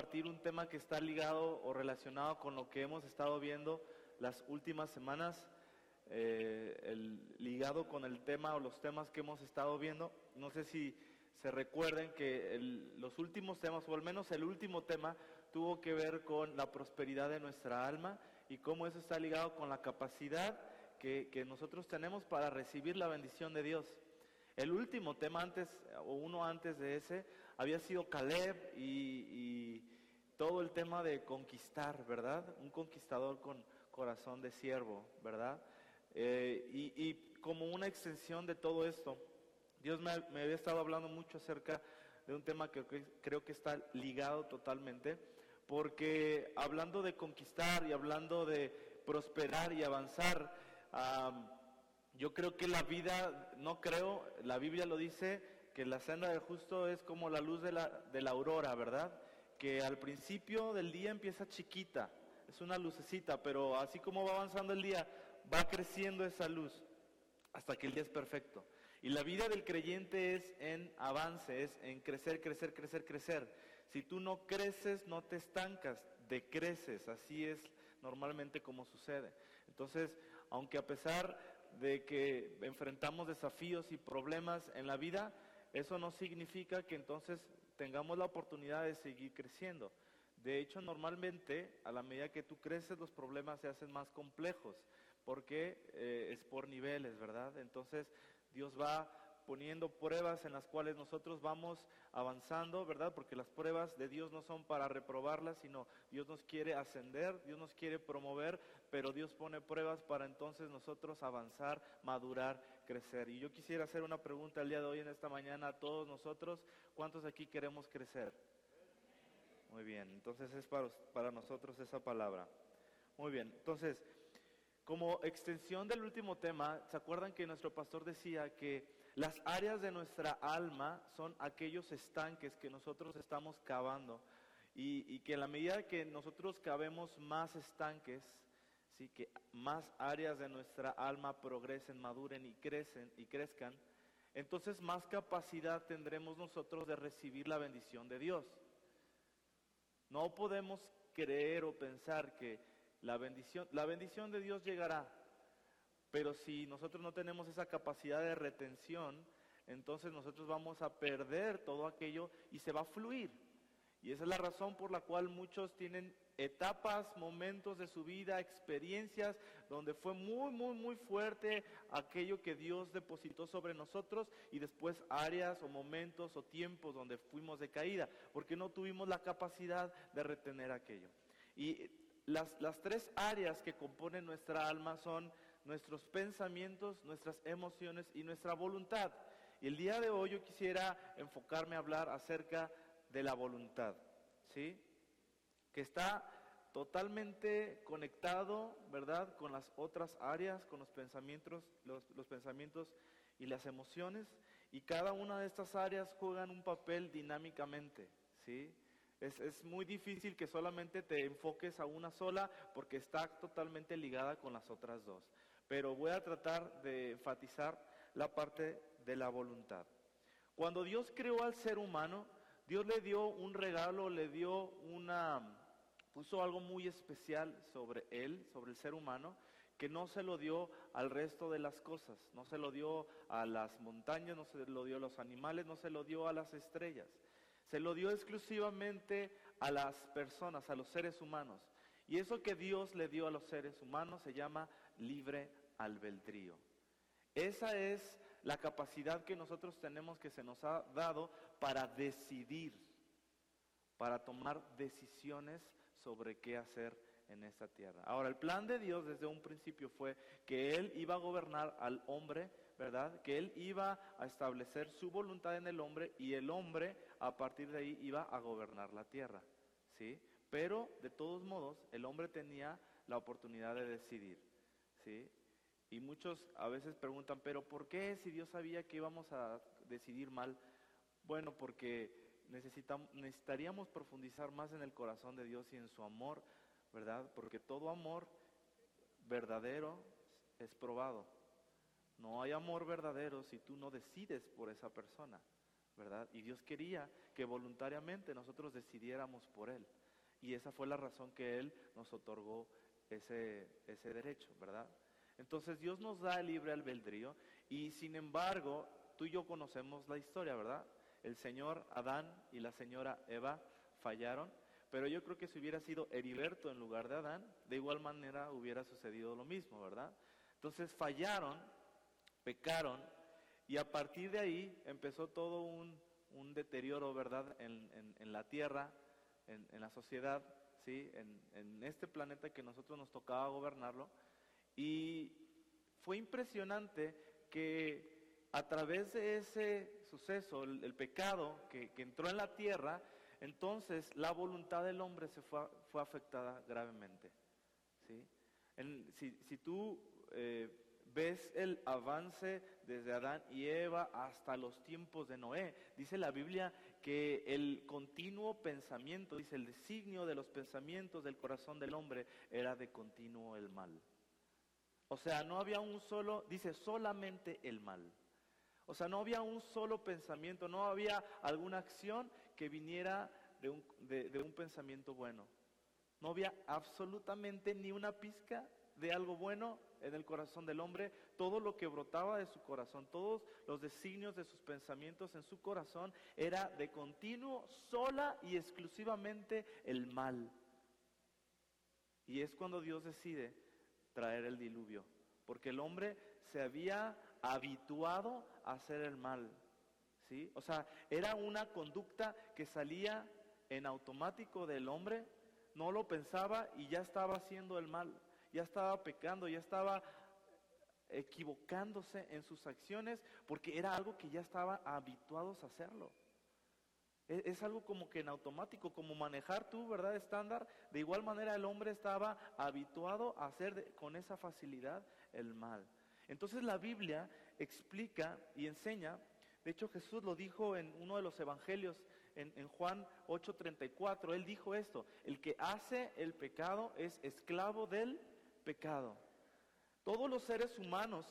compartir un tema que está ligado o relacionado con lo que hemos estado viendo las últimas semanas, eh, ligado con el tema o los temas que hemos estado viendo. No sé si se recuerden que los últimos temas, o al menos el último tema, tuvo que ver con la prosperidad de nuestra alma y cómo eso está ligado con la capacidad que, nosotros tenemos para recibir la bendición de Dios. El último tema antes, o uno antes de ese, había sido Caleb y, todo el tema de conquistar, ¿verdad? Un conquistador con corazón de siervo, ¿verdad? Eh, y, como una extensión de todo esto, Dios me, me, había estado hablando mucho acerca de un tema que creo que está ligado totalmente, porque hablando de conquistar y hablando de prosperar y avanzar, yo creo que la vida, no creo, la Biblia lo dice, que la senda del justo es como la luz de la, de la aurora, ¿verdad? Que al principio del día empieza chiquita, es una lucecita, pero así como va avanzando el día, va creciendo esa luz hasta que el día es perfecto. Y la vida del creyente es en avance, es en crecer, crecer, crecer, crecer. Si tú no creces, no te estancas, decreces, así es normalmente como sucede. Entonces, aunque a pesar de que enfrentamos desafíos y problemas en la vida, eso no significa que entonces tengamos la oportunidad de seguir creciendo. De hecho, normalmente, a la medida que tú creces, los problemas se hacen más complejos, porque eh, es por niveles, ¿verdad? Entonces, Dios va poniendo pruebas en las cuales nosotros vamos avanzando, ¿verdad? Porque las pruebas de Dios no son para reprobarlas, sino Dios nos quiere ascender, Dios nos quiere promover, pero Dios pone pruebas para entonces nosotros avanzar, madurar, crecer. Y yo quisiera hacer una pregunta el día de hoy, en esta mañana, a todos nosotros, ¿cuántos aquí queremos crecer? Muy bien, entonces es para, para nosotros esa palabra. Muy bien, entonces, como extensión del último tema, ¿se acuerdan que nuestro pastor decía que las áreas de nuestra alma son aquellos estanques que nosotros estamos cavando y, que en la medida que nosotros cavemos más estanques, ¿sí? que más áreas de nuestra alma progresen, maduren y crecen y crezcan, entonces más capacidad tendremos nosotros de recibir la bendición de Dios. No podemos creer o pensar que la bendición, la bendición de Dios llegará, pero si nosotros no tenemos esa capacidad de retención, entonces nosotros vamos a perder todo aquello y se va a fluir. Y esa es la razón por la cual muchos tienen etapas, momentos de su vida, experiencias donde fue muy, muy, muy fuerte aquello que Dios depositó sobre nosotros y después áreas o momentos o tiempos donde fuimos de caída, porque no tuvimos la capacidad de retener aquello. Y las, las tres áreas que componen nuestra alma son nuestros pensamientos, nuestras emociones y nuestra voluntad. Y el día de hoy yo quisiera enfocarme a hablar acerca de la voluntad, ¿sí? Que está totalmente conectado, ¿verdad?, con las otras áreas, con los pensamientos, los, pensamientos y las emociones, y cada una de estas áreas juegan un papel dinámicamente, ¿sí? Es, es, muy difícil que solamente te enfoques a una sola porque está totalmente ligada con las otras dos pero voy a tratar de enfatizar la parte de la voluntad. Cuando Dios creó al ser humano, Dios le dio un regalo, le dio una, puso algo muy especial sobre él, sobre el ser humano, que no se lo dio al resto de las cosas, no se lo dio a las montañas, no se lo dio a los animales, no se lo dio a las estrellas, se lo dio exclusivamente a las personas, a los seres humanos. Y eso que Dios le dio a los seres humanos se llama libre albedrío. Esa es la capacidad que nosotros tenemos que se nos ha dado para decidir, para tomar decisiones sobre qué hacer en esta tierra. Ahora, el plan de Dios desde un principio fue que Él iba a gobernar al hombre, ¿verdad? Que Él iba a establecer su voluntad en el hombre y el hombre a partir de ahí iba a gobernar la tierra, ¿sí? Pero de todos modos, el hombre tenía la oportunidad de decidir, ¿sí? Y muchos a veces preguntan, pero ¿por qué si Dios sabía que íbamos a decidir mal? Bueno, porque necesitamos, necesitaríamos profundizar más en el corazón de Dios y en su amor, ¿verdad? Porque todo amor verdadero es probado. No hay amor verdadero si tú no decides por esa persona, ¿verdad? Y Dios quería que voluntariamente nosotros decidiéramos por Él. Y esa fue la razón que Él nos otorgó ese, ese derecho, ¿verdad? Entonces Dios nos da el libre albedrío y sin embargo, tú y yo conocemos la historia, ¿verdad? El señor Adán y la señora Eva fallaron, pero yo creo que si hubiera sido Heriberto en lugar de Adán, de igual manera hubiera sucedido lo mismo, ¿verdad? Entonces fallaron, pecaron, y a partir de ahí empezó todo un, deterioro, ¿verdad?, en, la tierra, en, la sociedad, ¿sí? En, este planeta que nosotros nos tocaba gobernarlo. Y fue impresionante que a través de ese suceso, el, pecado que, entró en la tierra, entonces la voluntad del hombre se fue, fue afectada gravemente. ¿sí? si, si, tú eh, ves el avance desde Adán y Eva hasta los tiempos de Noé. Dice la Biblia que el continuo pensamiento, dice el designio de los pensamientos del corazón del hombre era de continuo el mal. O sea, no había un solo, dice solamente el mal. O sea, no había un solo pensamiento, no había alguna acción que viniera de un, de un pensamiento bueno. No había absolutamente ni una pizca de algo bueno en el corazón del hombre, todo lo que brotaba de su corazón, todos los designios de sus pensamientos en su corazón era de continuo, sola y exclusivamente el mal. Y es cuando Dios decide traer el diluvio, porque el hombre se había habituado a hacer el mal. ¿sí? O sea, era una conducta que salía en automático del hombre, no lo pensaba y ya estaba haciendo el mal ya estaba pecando, ya estaba equivocándose en sus acciones porque era algo que ya estaba habituados a hacerlo. E, es, algo como que en automático, como manejar tú, ¿verdad? Estándar. De igual manera el hombre estaba habituado a hacer con esa facilidad el mal. Entonces la Biblia explica y enseña, de hecho Jesús lo dijo en uno de los evangelios, en, en Juan 8:34, él dijo esto, el que hace el pecado es esclavo del pecado. Todos los seres humanos,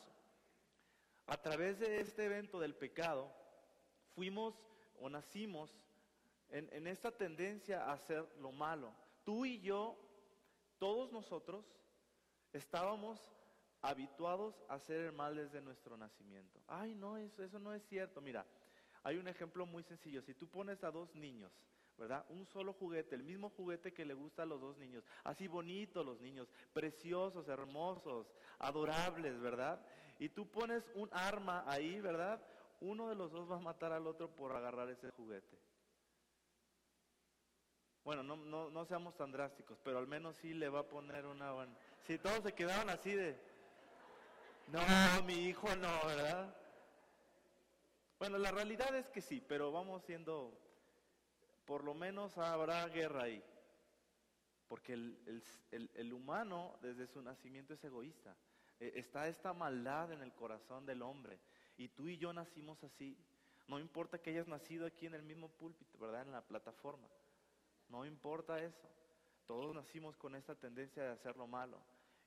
a través de este evento del pecado, fuimos o nacimos en, esta tendencia a hacer lo malo. Tú y yo, todos nosotros, estábamos habituados a hacer el mal desde nuestro nacimiento. Ay, no, eso, eso no es cierto. Mira, hay un ejemplo muy sencillo. Si tú pones a dos niños ¿verdad? Un solo juguete, el mismo juguete que le gusta a los dos niños. Así bonitos los niños, preciosos, hermosos, adorables, ¿verdad? Y tú pones un arma ahí, ¿verdad? Uno de los dos va a matar al otro por agarrar ese juguete. Bueno, no, no, no seamos tan drásticos, pero al menos sí le va a poner una. Si todos se quedaron así de... No, mi hijo no, ¿verdad? Bueno, la realidad es que sí, pero vamos siendo por lo menos habrá guerra ahí. Porque el, humano desde su nacimiento es egoísta. E, está esta maldad en el corazón del hombre. Y tú y yo nacimos así. No importa que hayas nacido aquí en el mismo púlpito, ¿verdad? En la plataforma. No importa eso. Todos nacimos con esta tendencia de hacer lo malo.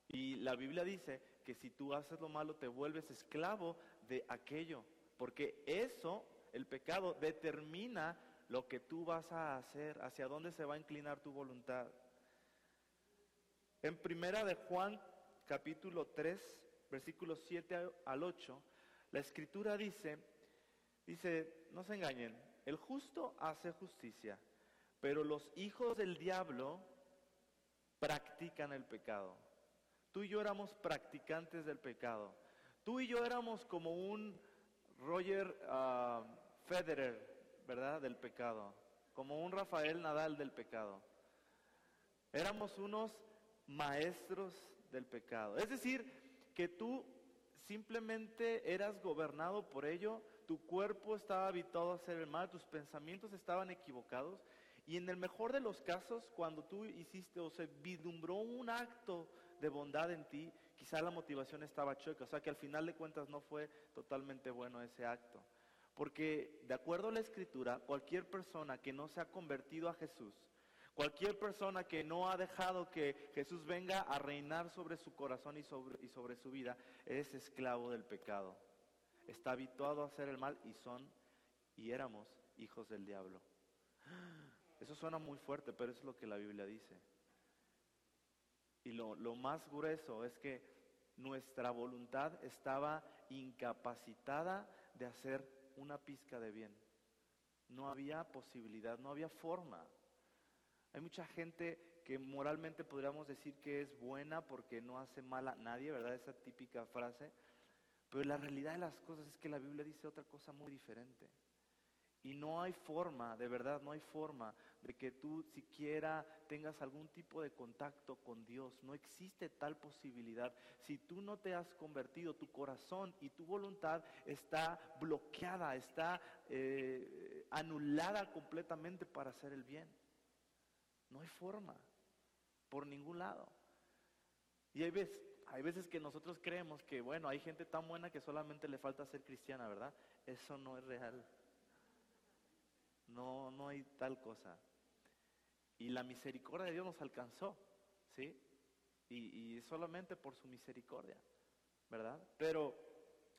Y la Biblia dice que si tú haces lo malo te vuelves esclavo de aquello. Porque eso, el pecado, determina lo que tú vas a hacer, hacia dónde se va a inclinar tu voluntad. En primera de Juan capítulo 3, versículos 7 al 8, la escritura dice, dice, no se engañen, el justo hace justicia, pero los hijos del diablo practican el pecado. Tú y yo éramos practicantes del pecado. Tú y yo éramos como un Roger uh, Federer, ¿verdad? Del pecado, como un Rafael Nadal del pecado. Éramos unos maestros del pecado. Es decir, que tú simplemente eras gobernado por ello, tu cuerpo estaba habituado a hacer el mal, tus pensamientos estaban equivocados. Y en el mejor de los casos, cuando tú hiciste o se vislumbró un acto de bondad en ti, quizá la motivación estaba chueca, o sea que al final de cuentas no fue totalmente bueno ese acto. Porque de acuerdo a la escritura, cualquier persona que no se ha convertido a Jesús, cualquier persona que no ha dejado que Jesús venga a reinar sobre su corazón y sobre, y sobre su vida, es esclavo del pecado. Está habituado a hacer el mal y son y éramos hijos del diablo. Eso suena muy fuerte, pero es lo que la Biblia dice. Y lo, lo más grueso es que nuestra voluntad estaba incapacitada de hacer una pizca de bien. No había posibilidad, no había forma. Hay mucha gente que moralmente podríamos decir que es buena porque no hace mal a nadie, ¿verdad? Esa típica frase. Pero la realidad de las cosas es que la Biblia dice otra cosa muy diferente. Y no hay forma, de verdad, no hay forma de que tú siquiera tengas algún tipo de contacto con Dios. No existe tal posibilidad. Si tú no te has convertido, tu corazón y tu voluntad está bloqueada, está eh, anulada completamente para hacer el bien. No hay forma, por ningún lado. Y hay veces, hay veces que nosotros creemos que, bueno, hay gente tan buena que solamente le falta ser cristiana, ¿verdad? Eso no es real. No, no hay tal cosa. Y la misericordia de Dios nos alcanzó, ¿sí? Y, solamente por su misericordia, ¿verdad? Pero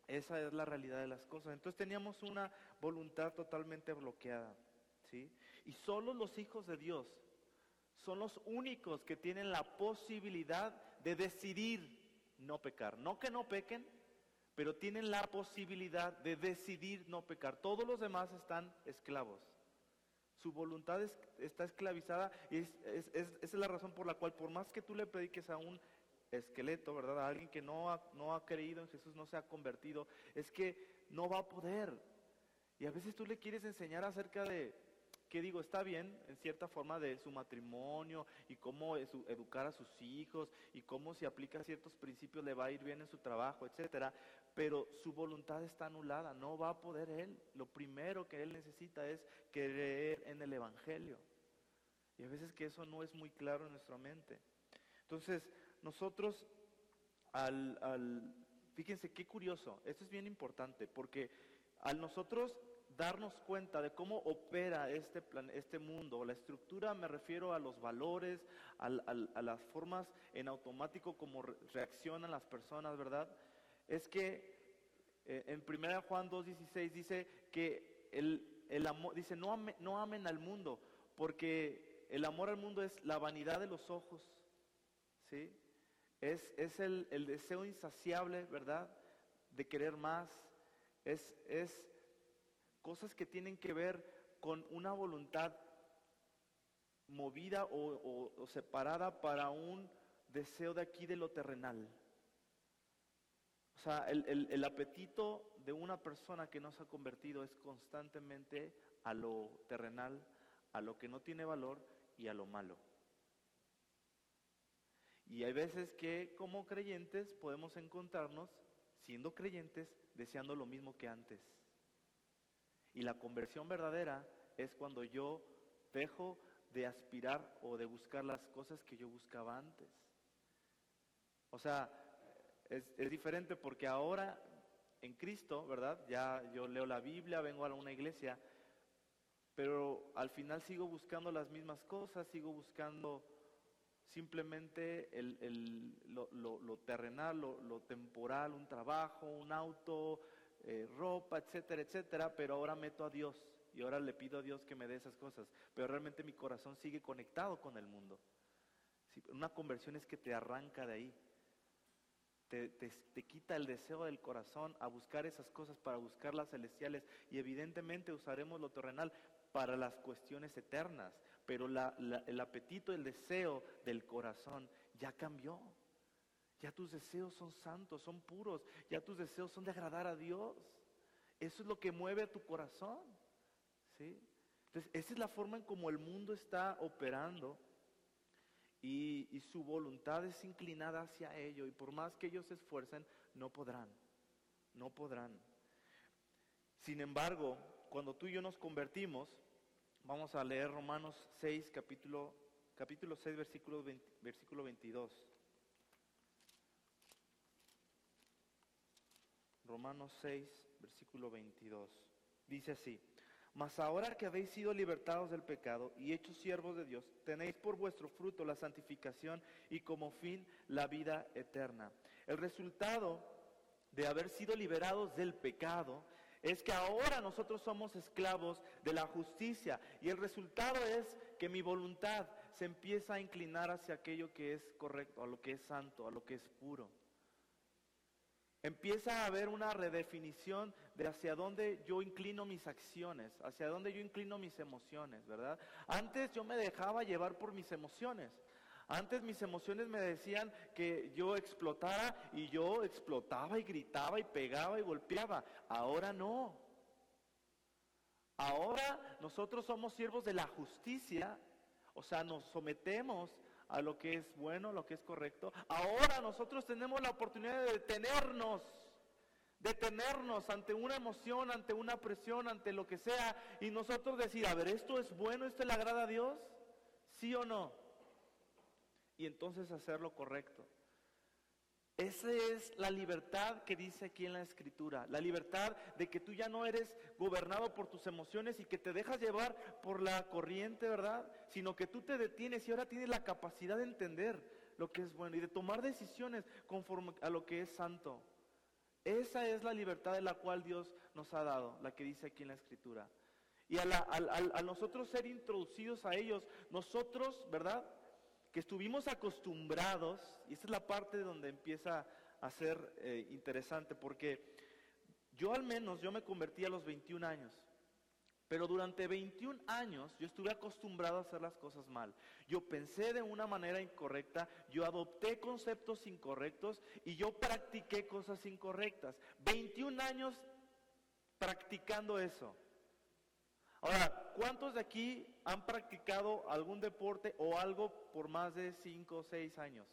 esa es la realidad de las cosas. Entonces teníamos una voluntad totalmente bloqueada, ¿sí? Y solo los hijos de Dios son los únicos que tienen la posibilidad de decidir no pecar. No que no pequen, pero tienen la posibilidad de decidir no pecar. Todos los demás están esclavos. Su voluntad está esclavizada y es, esa es la razón por la cual por más que tú le prediques a un esqueleto, ¿verdad? A alguien que no ha, no ha creído en Jesús, no se ha convertido, es que no va a poder. Y a veces tú le quieres enseñar acerca de, que digo, está bien en cierta forma de su matrimonio y cómo educar a sus hijos y cómo si aplica ciertos principios le va a ir bien en su trabajo, etcétera, pero su voluntad está anulada, no va a poder él. Lo primero que él necesita es creer en el evangelio. Y a veces que eso no es muy claro en nuestra mente. Entonces, nosotros al, fíjense qué curioso, esto es bien importante porque al nosotros darnos cuenta de cómo opera este, plan, este mundo. La estructura me refiero a los valores, a, las formas en automático como reaccionan las personas, ¿verdad? Es que eh, en 1 Juan 2.16 dice que el, el amor, dice, no, no amen al mundo, porque el amor al mundo es la vanidad de los ojos, ¿sí? Es, es el, el deseo insaciable, ¿verdad? De querer más, es, es cosas que tienen que ver con una voluntad movida o, separada para un deseo de aquí de lo terrenal. O sea, el, el, apetito de una persona que no se ha convertido es constantemente a lo terrenal, a lo que no tiene valor y a lo malo. Y hay veces que como creyentes podemos encontrarnos, siendo creyentes, deseando lo mismo que antes. Y la conversión verdadera es cuando yo dejo de aspirar o de buscar las cosas que yo buscaba antes. O sea, es, diferente porque ahora en Cristo, ¿verdad? Ya yo leo la Biblia, vengo a una iglesia, pero al final sigo buscando las mismas cosas, sigo buscando simplemente lo, terrenal, lo, temporal, un trabajo, un auto, eh, ropa, etcétera, etcétera, pero ahora meto a Dios y ahora le pido a Dios que me dé esas cosas, pero realmente mi corazón sigue conectado con el mundo. una conversión es que te arranca de ahí, te, te, quita el deseo del corazón a buscar esas cosas para buscar las celestiales y evidentemente usaremos lo terrenal para las cuestiones eternas, pero el apetito, el deseo del corazón ya cambió. Ya tus deseos son santos, son puros. Ya tus deseos son de agradar a Dios. Eso es lo que mueve a tu corazón. ¿sí? Entonces, esa es la forma en como el mundo está operando. Y, su voluntad es inclinada hacia ello. Y por más que ellos se esfuercen, no podrán. No podrán. Sin embargo, cuando tú y yo nos convertimos, vamos a leer Romanos 6, capítulo, capítulo 6, versículo, versículo 22. Romanos 6, versículo 22. Dice así, mas ahora que habéis sido libertados del pecado y hechos siervos de Dios, tenéis por vuestro fruto la santificación y como fin la vida eterna. El resultado de haber sido liberados del pecado es que ahora nosotros somos esclavos de la justicia y el resultado es que mi voluntad se empieza a inclinar hacia aquello que es correcto, a lo que es santo, a lo que es puro. Empieza a haber una redefinición de hacia dónde yo inclino mis acciones, hacia dónde yo inclino mis emociones, ¿verdad? Antes yo me dejaba llevar por mis emociones. Antes mis emociones me decían que yo explotara y yo explotaba y gritaba y pegaba y golpeaba. Ahora no. Ahora nosotros somos siervos de la justicia, o sea, nos sometemos a lo que es bueno, lo que es correcto. Ahora nosotros tenemos la oportunidad de detenernos, detenernos ante una emoción, ante una presión, ante lo que sea, y nosotros decir, a ver, ¿esto es bueno? ¿Esto le agrada a Dios? ¿Sí o no? Y entonces hacer lo correcto. Esa es la libertad que dice aquí en la escritura, la libertad de que tú ya no eres gobernado por tus emociones y que te dejas llevar por la corriente, ¿verdad? Sino que tú te detienes y ahora tienes la capacidad de entender lo que es bueno y de tomar decisiones conforme a lo que es santo. Esa es la libertad de la cual Dios nos ha dado, la que dice aquí en la escritura. Y a, nosotros ser introducidos a ellos, nosotros, ¿verdad? Que estuvimos acostumbrados, y esta es la parte donde empieza a ser eh, interesante, porque yo al menos, yo me convertí a los 21 años, pero durante 21 años yo estuve acostumbrado a hacer las cosas mal. Yo pensé de una manera incorrecta, yo adopté conceptos incorrectos y yo practiqué cosas incorrectas. 21 años practicando eso. Ahora, ¿cuántos de aquí han practicado algún deporte o algo por más de 5 o 6 años?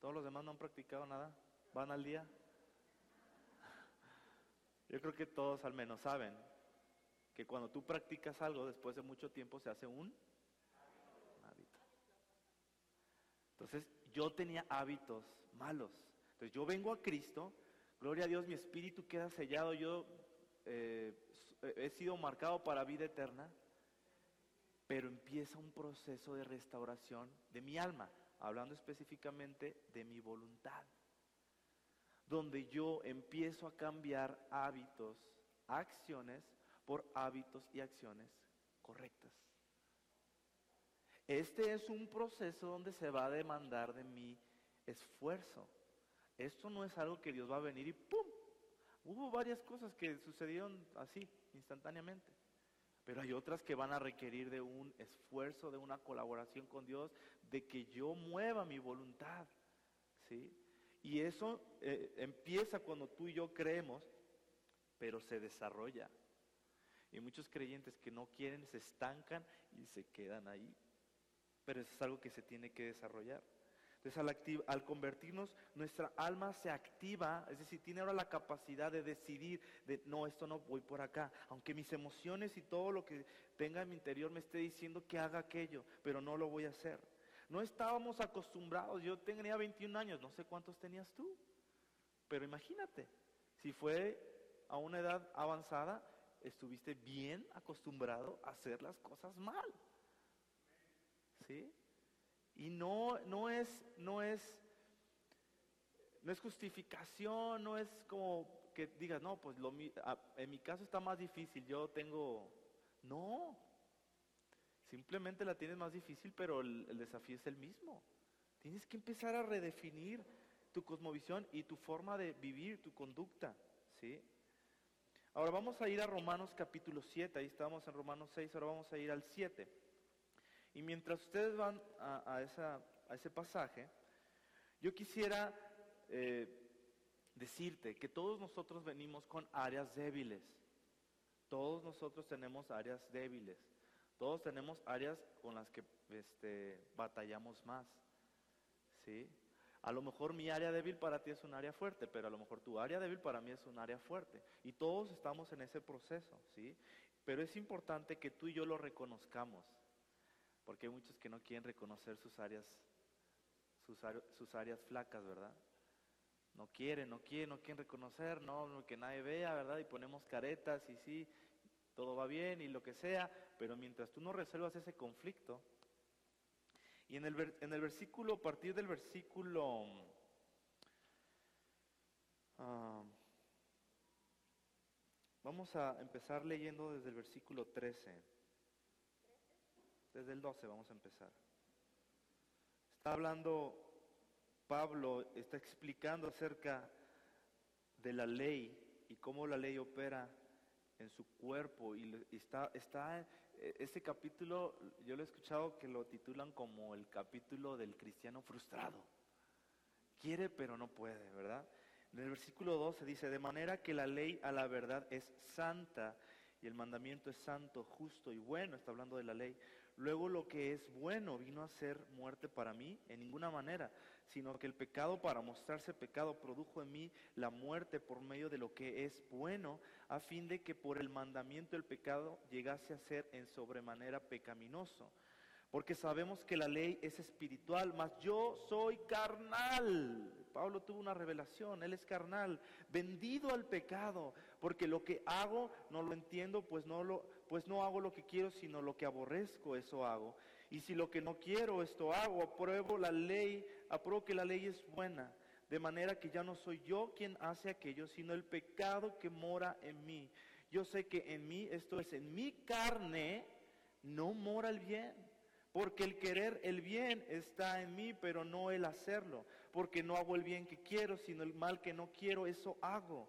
¿Todos los demás no han practicado nada? ¿Van al día? Yo creo que todos al menos saben que cuando tú practicas algo después de mucho tiempo se hace un hábito. Entonces yo tenía hábitos malos. Entonces yo vengo a Cristo, gloria a Dios, mi espíritu queda sellado, yo eh, he sido marcado para vida eterna, pero empieza un proceso de restauración de mi alma, hablando específicamente de mi voluntad, donde yo empiezo a cambiar hábitos, acciones, por hábitos y acciones correctas. Este es un proceso donde se va a demandar de mi esfuerzo. Esto no es algo que Dios va a venir y ¡pum! Hubo varias cosas que sucedieron así, instantáneamente. Pero hay otras que van a requerir de un esfuerzo, de una colaboración con Dios, de que yo mueva mi voluntad. ¿sí? Y eso eh, empieza cuando tú y yo creemos, pero se desarrolla. Y muchos creyentes que no quieren se estancan y se quedan ahí. Pero eso es algo que se tiene que desarrollar. Entonces al, convertirnos, nuestra alma se activa, es decir, tiene ahora la capacidad de decidir, de no, esto no voy por acá, aunque mis emociones y todo lo que tenga en mi interior me esté diciendo que haga aquello, pero no lo voy a hacer. No estábamos acostumbrados, yo tenía 21 años, no sé cuántos tenías tú, pero imagínate, si fue a una edad avanzada, estuviste bien acostumbrado a hacer las cosas mal. ¿Sí? Y no, no es, no es, no es justificación, no es como que digas, no, pues lo, en mi caso está más difícil, yo tengo, no, simplemente la tienes más difícil, pero el, el desafío es el mismo. Tienes que empezar a redefinir tu cosmovisión y tu forma de vivir, tu conducta, ¿sí? Ahora vamos a ir a Romanos capítulo 7, ahí estábamos en Romanos 6, ahora vamos a ir al 7. Y mientras ustedes van a, ese pasaje, yo quisiera eh, decirte que todos nosotros venimos con áreas débiles. Todos nosotros tenemos áreas débiles. Todos tenemos áreas con las que este, batallamos más. ¿sí? A lo mejor mi área débil para ti es un área fuerte, pero a lo mejor tu área débil para mí es un área fuerte. Y todos estamos en ese proceso, ¿sí? Pero es importante que tú y yo lo reconozcamos. Porque hay muchos que no quieren reconocer sus áreas, sus, áreas flacas, ¿verdad? No quieren, no quieren, no quieren reconocer, no, que nadie vea, ¿verdad? Y ponemos caretas y sí, todo va bien y lo que sea, pero mientras tú no resuelvas ese conflicto, y en el, en el versículo, a partir del versículo Vamos a empezar leyendo desde el versículo 13. Desde el 12 vamos a empezar. Está hablando Pablo, está explicando acerca de la ley y cómo la ley opera en su cuerpo. Y está, está, este capítulo, yo lo he escuchado que lo titulan como el capítulo del cristiano frustrado. Quiere pero no puede, ¿verdad? En el versículo 12 dice, de manera que la ley a la verdad es santa y el mandamiento es santo, justo y bueno, está hablando de la ley. Luego lo que es bueno vino a ser muerte para mí en ninguna manera, sino que el pecado para mostrarse pecado produjo en mí la muerte por medio de lo que es bueno, a fin de que por el mandamiento el pecado llegase a ser en sobremanera pecaminoso porque sabemos que la ley es espiritual, mas yo soy carnal. Pablo tuvo una revelación, él es carnal, vendido al pecado, porque lo que hago no lo entiendo, pues no lo pues no hago lo que quiero, sino lo que aborrezco, eso hago. Y si lo que no quiero, esto hago, apruebo la ley, apruebo que la ley es buena, de manera que ya no soy yo quien hace aquello, sino el pecado que mora en mí. Yo sé que en mí, esto es, en mi carne, no mora el bien porque el querer el bien está en mí, pero no el hacerlo. Porque no hago el bien que quiero, sino el mal que no quiero, eso hago.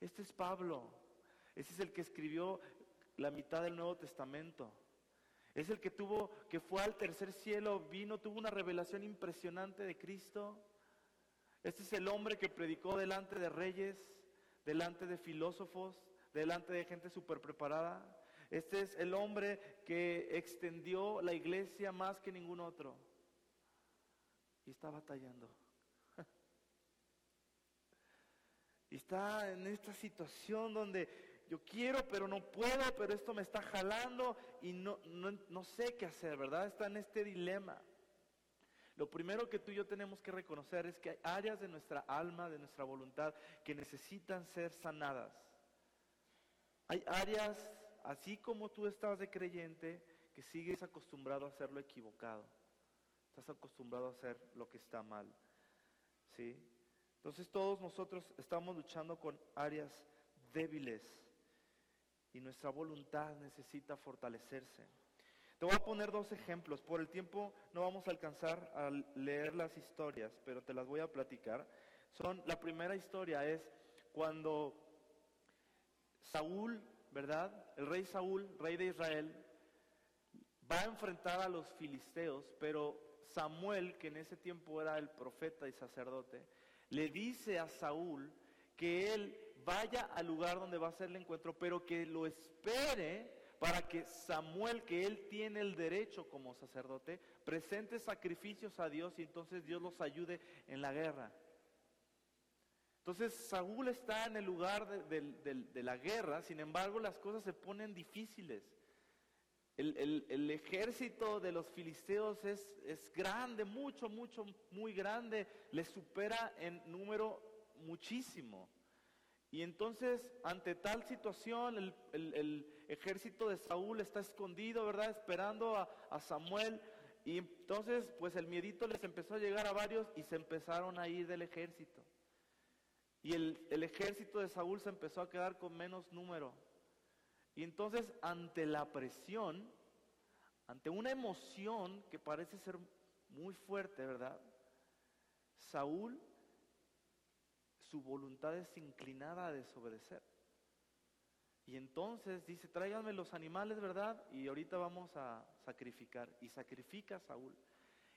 Este es Pablo. Ese es el que escribió la mitad del Nuevo Testamento. Es el que tuvo, que fue al tercer cielo, vino, tuvo una revelación impresionante de Cristo. Este es el hombre que predicó delante de reyes delante de filósofos, delante de gente súper preparada. Este es el hombre que extendió la iglesia más que ningún otro. Y está batallando. Y está en esta situación donde yo quiero, pero no puedo, pero esto me está jalando y no, no, no sé qué hacer, ¿verdad? Está en este dilema. Lo primero que tú y yo tenemos que reconocer es que hay áreas de nuestra alma, de nuestra voluntad, que necesitan ser sanadas. Hay áreas, así como tú estás de creyente, que sigues acostumbrado a hacer lo equivocado. Estás acostumbrado a hacer lo que está mal. ¿Sí? Entonces todos nosotros estamos luchando con áreas débiles y nuestra voluntad necesita fortalecerse. Te voy a poner dos ejemplos. Por el tiempo no vamos a alcanzar a leer las historias, pero te las voy a platicar. Son, la primera historia es cuando Saúl, ¿verdad? El rey Saúl, rey de Israel, va a enfrentar a los filisteos, pero Samuel, que en ese tiempo era el profeta y sacerdote, le dice a Saúl que él vaya al lugar donde va a hacer el encuentro, pero que lo espere para que Samuel, que él tiene el derecho como sacerdote, presente sacrificios a Dios y entonces Dios los ayude en la guerra. Entonces Saúl está en el lugar de, la guerra, sin embargo las cosas se ponen difíciles. El, ejército de los filisteos es, es grande, mucho, mucho, muy grande, le supera en número muchísimo. Y entonces, ante tal situación, el, ejército de Saúl está escondido, ¿verdad? Esperando a, Samuel. Y entonces, pues el miedito les empezó a llegar a varios y se empezaron a ir del ejército. Y el, el ejército de Saúl se empezó a quedar con menos número. Y entonces, ante la presión, ante una emoción que parece ser muy fuerte, ¿verdad? Saúl su voluntad es inclinada a desobedecer. Y entonces dice, tráiganme los animales, ¿verdad? Y ahorita vamos a sacrificar. Y sacrifica a Saúl.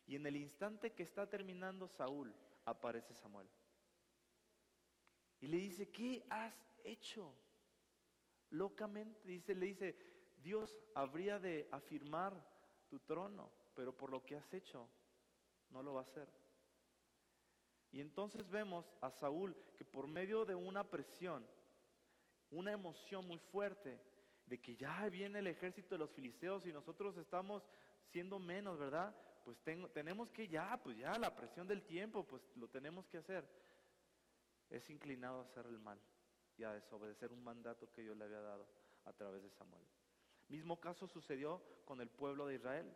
Y en el instante que está terminando Saúl, aparece Samuel. Y le dice, ¿qué has hecho? Locamente, dice, le dice, Dios habría de afirmar tu trono, pero por lo que has hecho, no lo va a hacer. Y entonces vemos a Saúl que por medio de una presión, una emoción muy fuerte, de que ya viene el ejército de los filisteos y nosotros estamos siendo menos, ¿verdad? Pues tenemos que ya, pues ya la presión del tiempo, pues lo tenemos que hacer. Es inclinado a hacer el mal y a desobedecer un mandato que Dios le había dado a través de Samuel. Mismo caso sucedió con el pueblo de Israel.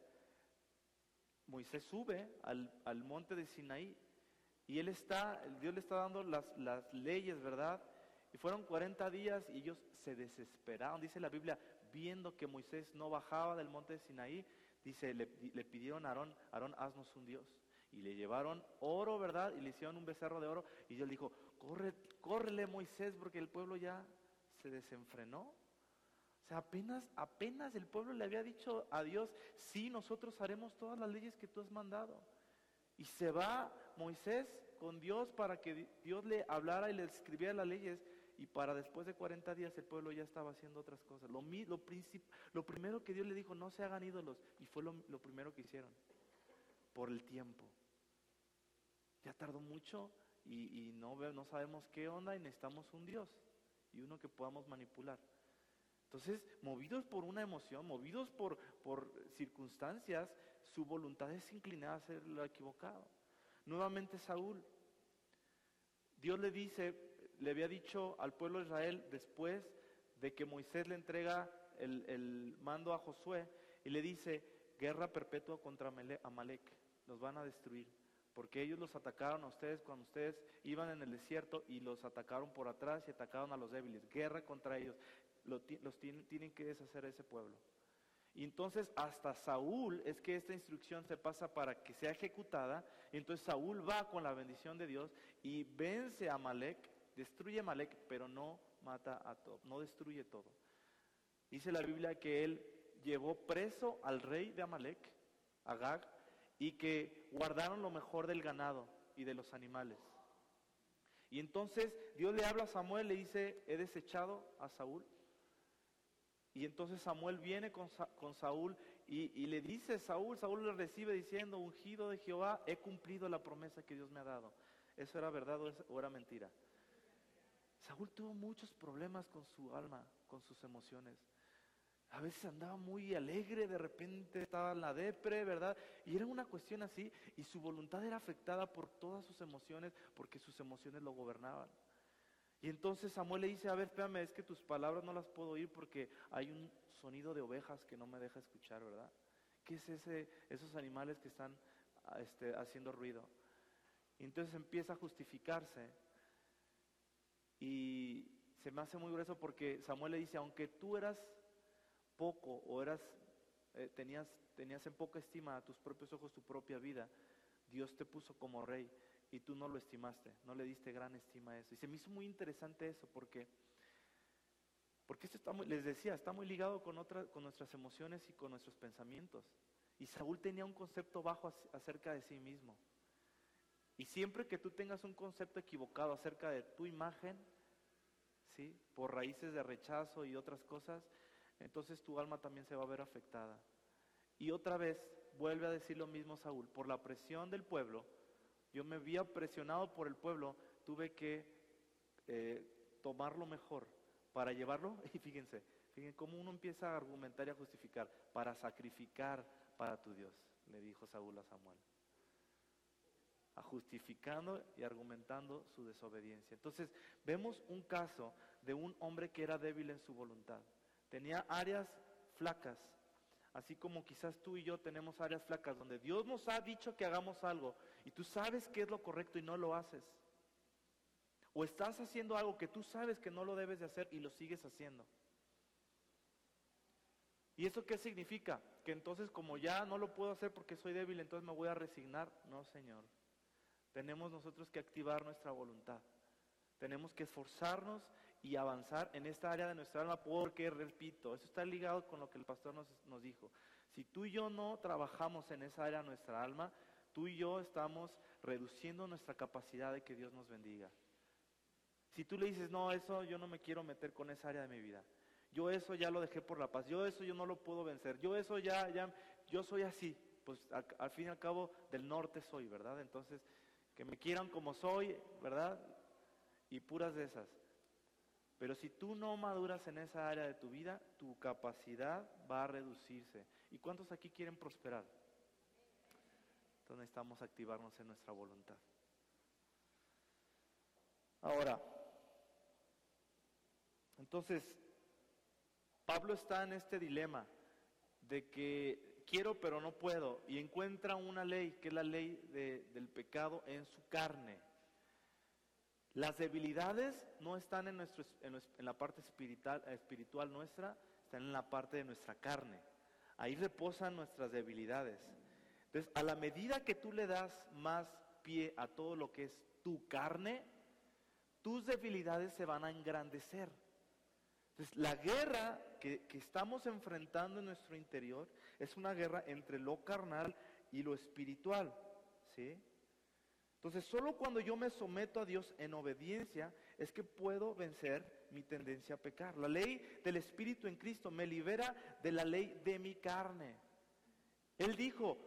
Moisés sube al, al monte de Sinaí y él está, Dios le está dando las, las leyes, ¿verdad? Y fueron 40 días y ellos se desesperaron. Dice la Biblia, viendo que Moisés no bajaba del monte de Sinaí, dice, le, le pidieron a Aarón, Aarón, haznos un Dios. Y le llevaron oro, ¿verdad? Y le hicieron un becerro de oro. Y Dios dijo, corre, córrele Moisés, porque el pueblo ya se desenfrenó. O sea, apenas, apenas el pueblo le había dicho a Dios, sí, nosotros haremos todas las leyes que tú has mandado. Y se va Moisés con Dios para que Dios le hablara y le escribiera las leyes. Y para después de 40 días el pueblo ya estaba haciendo otras cosas. Lo, lo, lo primero que Dios le dijo, no se hagan ídolos. Y fue lo, lo primero que hicieron. Por el tiempo. Ya tardó mucho y, no, no sabemos qué onda y necesitamos un Dios. Y uno que podamos manipular. Entonces, movidos por una emoción, movidos por, por circunstancias, su voluntad es inclinada a hacer lo equivocado. Nuevamente Saúl, Dios le dice, le había dicho al pueblo de Israel después de que Moisés le entrega el, el mando a Josué y le dice, guerra perpetua contra Amalek, los van a destruir, porque ellos los atacaron a ustedes cuando ustedes iban en el desierto y los atacaron por atrás y atacaron a los débiles, guerra contra ellos, los, tienen, que deshacer ese pueblo. Y entonces hasta Saúl es que esta instrucción se pasa para que sea ejecutada. Entonces Saúl va con la bendición de Dios y vence a Malek, destruye a Malek, pero no mata a todo, no destruye todo. Dice la Biblia que él llevó preso al rey de Amalek, Agag, y que guardaron lo mejor del ganado y de los animales. Y entonces Dios le habla a Samuel, le dice, he desechado a Saúl y entonces Samuel viene con, Saúl y, le dice, Saúl, Saúl le recibe diciendo, ungido de Jehová, he cumplido la promesa que Dios me ha dado. ¿Eso era verdad o era mentira? Saúl tuvo muchos problemas con su alma, con sus emociones. A veces andaba muy alegre, de repente estaba en la depre, ¿verdad? Y era una cuestión así, y su voluntad era afectada por todas sus emociones, porque sus emociones lo gobernaban. Y entonces Samuel le dice, a ver, espérame, es que tus palabras no las puedo oír porque hay un sonido de ovejas que no me deja escuchar, ¿verdad? ¿Qué es ese, esos animales que están ah, este, haciendo ruido? Y entonces empieza a justificarse. Y se me hace muy grueso porque Samuel le dice, aunque tú eras poco o eras, eh, tenías, tenías en poca estima a tus propios ojos tu propia vida, Dios te puso como rey y tú no lo estimaste, no le diste gran estima a eso. Y se me hizo muy interesante eso porque, porque esto está muy, les decía, está muy ligado con, otra, con nuestras emociones y con nuestros pensamientos. Y Saúl tenía un concepto bajo acerca de sí mismo. Y siempre que tú tengas un concepto equivocado acerca de tu imagen, ¿sí? por raíces de rechazo y otras cosas, entonces tu alma también se va a ver afectada. Y otra vez vuelve a decir lo mismo Saúl, por la presión del pueblo, yo me había presionado por el pueblo, tuve que eh, tomar lo mejor para llevarlo. Y fíjense, fíjense cómo uno empieza a argumentar y a justificar, para sacrificar para tu Dios, le dijo Saúl a Samuel. A justificando y argumentando su desobediencia. Entonces, vemos un caso de un hombre que era débil en su voluntad. Tenía áreas flacas, así como quizás tú y yo tenemos áreas flacas donde Dios nos ha dicho que hagamos algo y tú sabes qué es lo correcto y no lo haces. O estás haciendo algo que tú sabes que no lo debes de hacer y lo sigues haciendo. ¿Y eso qué significa? Que entonces como ya no lo puedo hacer porque soy débil, entonces me voy a resignar. No, Señor. Tenemos nosotros que activar nuestra voluntad. Tenemos que esforzarnos y avanzar en esta área de nuestra alma porque, repito, eso está ligado con lo que el pastor nos, nos dijo. Si tú y yo no trabajamos en esa área de nuestra alma, tú y yo estamos reduciendo nuestra capacidad de que Dios nos bendiga. Si tú le dices, no, eso yo no me quiero meter con esa área de mi vida. Yo eso ya lo dejé por la paz. Yo eso yo no lo puedo vencer. Yo eso ya, ya, yo soy así. Pues al, fin y al cabo del norte soy, ¿verdad? Entonces, que me quieran como soy, ¿verdad? Y puras de esas. Pero si tú no maduras en esa área de tu vida, tu capacidad va a reducirse. ¿Y cuántos aquí quieren prosperar? Entonces necesitamos activarnos en nuestra voluntad. Ahora, entonces, Pablo está en este dilema de que quiero pero no puedo y encuentra una ley, que es la ley del pecado en su carne. Las debilidades no están en, nuestro, en, la parte espiritual, espiritual nuestra, están en la parte de nuestra carne. Ahí reposan nuestras debilidades. Entonces, a la medida que tú le das más pie a todo lo que es tu carne, tus debilidades se van a engrandecer. Entonces, la guerra que, que, estamos enfrentando en nuestro interior es una guerra entre lo carnal y lo espiritual. ¿sí? Entonces, solo cuando yo me someto a Dios en obediencia es que puedo vencer mi tendencia a pecar. La ley del Espíritu en Cristo me libera de la ley de mi carne. Él dijo,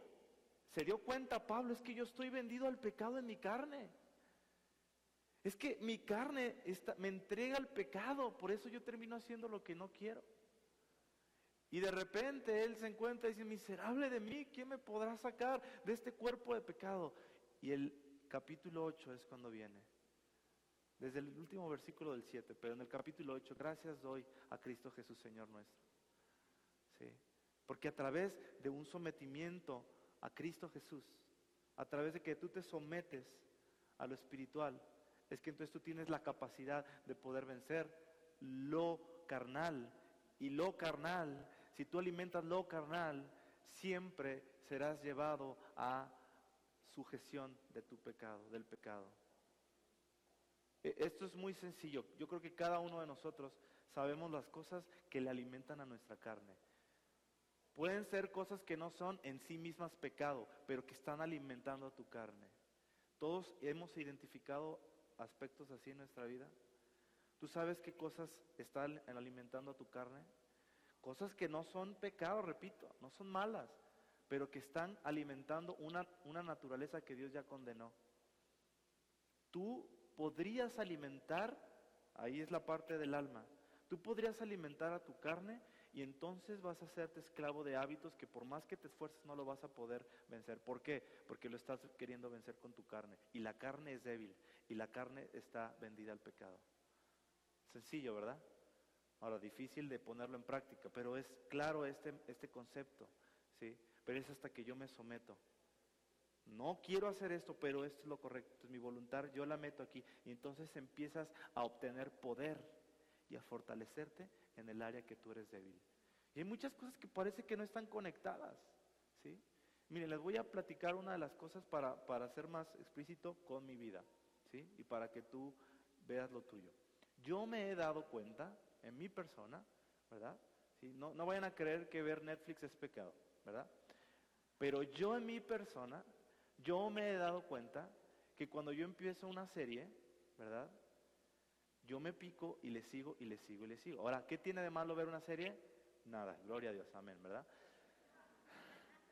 se dio cuenta Pablo, es que yo estoy vendido al pecado en mi carne. Es que mi carne me entrega al pecado, por eso yo termino haciendo lo que no quiero. Y de repente él se encuentra y dice, miserable de mí, ¿quién me podrá sacar de este cuerpo de pecado? Y el capítulo 8 es cuando viene. Desde el último versículo del 7, pero en el capítulo 8, gracias doy a Cristo Jesús, Señor nuestro. ¿Sí? Porque a través de un sometimiento a Cristo Jesús, a través de que tú te sometes a lo espiritual, es que entonces tú tienes la capacidad de poder vencer lo carnal. Y lo carnal, si tú alimentas lo carnal, siempre serás llevado a sujeción de tu pecado, del pecado. E, esto es muy sencillo. Yo creo que cada uno de nosotros sabemos las cosas que le alimentan a nuestra carne. Pueden ser cosas que no son en sí mismas pecado, pero que están alimentando a tu carne. Todos hemos identificado aspectos así en nuestra vida. ¿Tú sabes qué cosas están alimentando a tu carne? Cosas que no son pecado, repito, no son malas, pero que están alimentando una, una naturaleza que Dios ya condenó. Tú podrías alimentar, ahí es la parte del alma, tú podrías alimentar a tu carne y entonces vas a hacerte esclavo de hábitos que por más que te esfuerces no lo vas a poder vencer. ¿Por qué? Porque lo estás queriendo vencer con tu carne. Y la carne es débil y la carne está vendida al pecado. Sencillo, ¿verdad? Ahora, difícil de ponerlo en práctica, pero es claro este, este concepto. ¿sí? Pero es hasta que yo me someto. No quiero hacer esto, pero esto es lo correcto, es mi voluntad, yo la meto aquí. Y entonces empiezas a obtener poder y a fortalecerte en el área que tú eres débil. Y hay muchas cosas que parece que no están conectadas. ¿sí? Miren, les voy a platicar una de las cosas para, para ser más explícito con mi vida. ¿sí? Y para que tú veas lo tuyo. Yo me he dado cuenta en mi persona, ¿verdad? ¿Sí? No, no vayan a creer que ver Netflix es pecado, ¿verdad? Pero yo en mi persona, yo me he dado cuenta que cuando yo empiezo una serie, ¿verdad? Yo me pico y le sigo y le sigo y le sigo. Ahora, ¿qué tiene de malo ver una serie? Nada, gloria a Dios, amén, ¿verdad?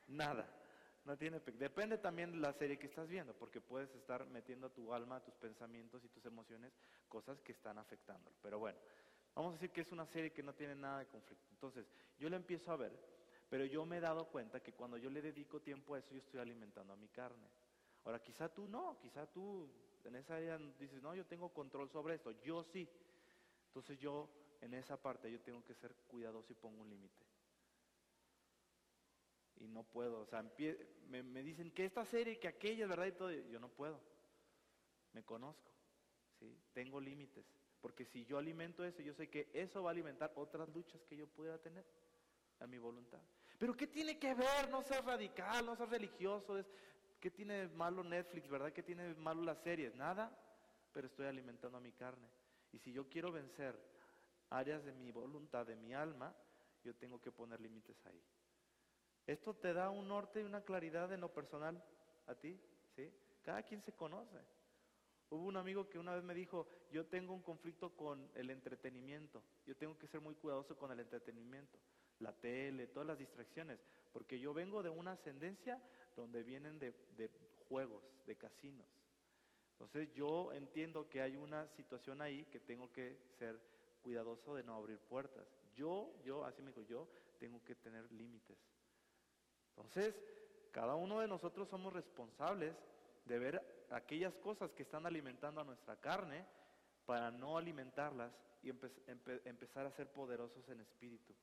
Nada. No tiene Depende también de la serie que estás viendo, porque puedes estar metiendo a tu alma, a tus pensamientos y tus emociones cosas que están afectándolo. Pero bueno, vamos a decir que es una serie que no tiene nada de conflicto. Entonces, yo la empiezo a ver pero yo me he dado cuenta que cuando yo le dedico tiempo a eso, yo estoy alimentando a mi carne. Ahora, quizá tú no, quizá tú en esa área dices, no, yo tengo control sobre esto, yo sí. Entonces yo en esa parte yo tengo que ser cuidadoso y pongo un límite. Y no puedo, o sea, me, dicen que esta serie, que aquella, ¿verdad? Y todo, yo no puedo. Me conozco, ¿sí? Tengo límites. Porque si yo alimento eso, yo sé que eso va a alimentar otras luchas que yo pudiera tener a mi voluntad. Pero ¿qué tiene que ver? No seas radical, no seas religioso. ¿Qué tiene malo Netflix, verdad? ¿Qué tiene malo las series? Nada, pero estoy alimentando a mi carne. Y si yo quiero vencer áreas de mi voluntad, de mi alma, yo tengo que poner límites ahí. Esto te da un norte y una claridad en lo personal a ti, ¿sí? Cada quien se conoce. Hubo un amigo que una vez me dijo, yo tengo un conflicto con el entretenimiento, yo tengo que ser muy cuidadoso con el entretenimiento la tele, todas las distracciones, porque yo vengo de una ascendencia donde vienen de, juegos, de casinos. Entonces yo entiendo que hay una situación ahí que tengo que ser cuidadoso de no abrir puertas. Yo, yo, así me dijo, yo tengo que tener límites. Entonces, cada uno de nosotros somos responsables de ver aquellas cosas que están alimentando a nuestra carne para no alimentarlas y empezar a ser poderosos en espíritu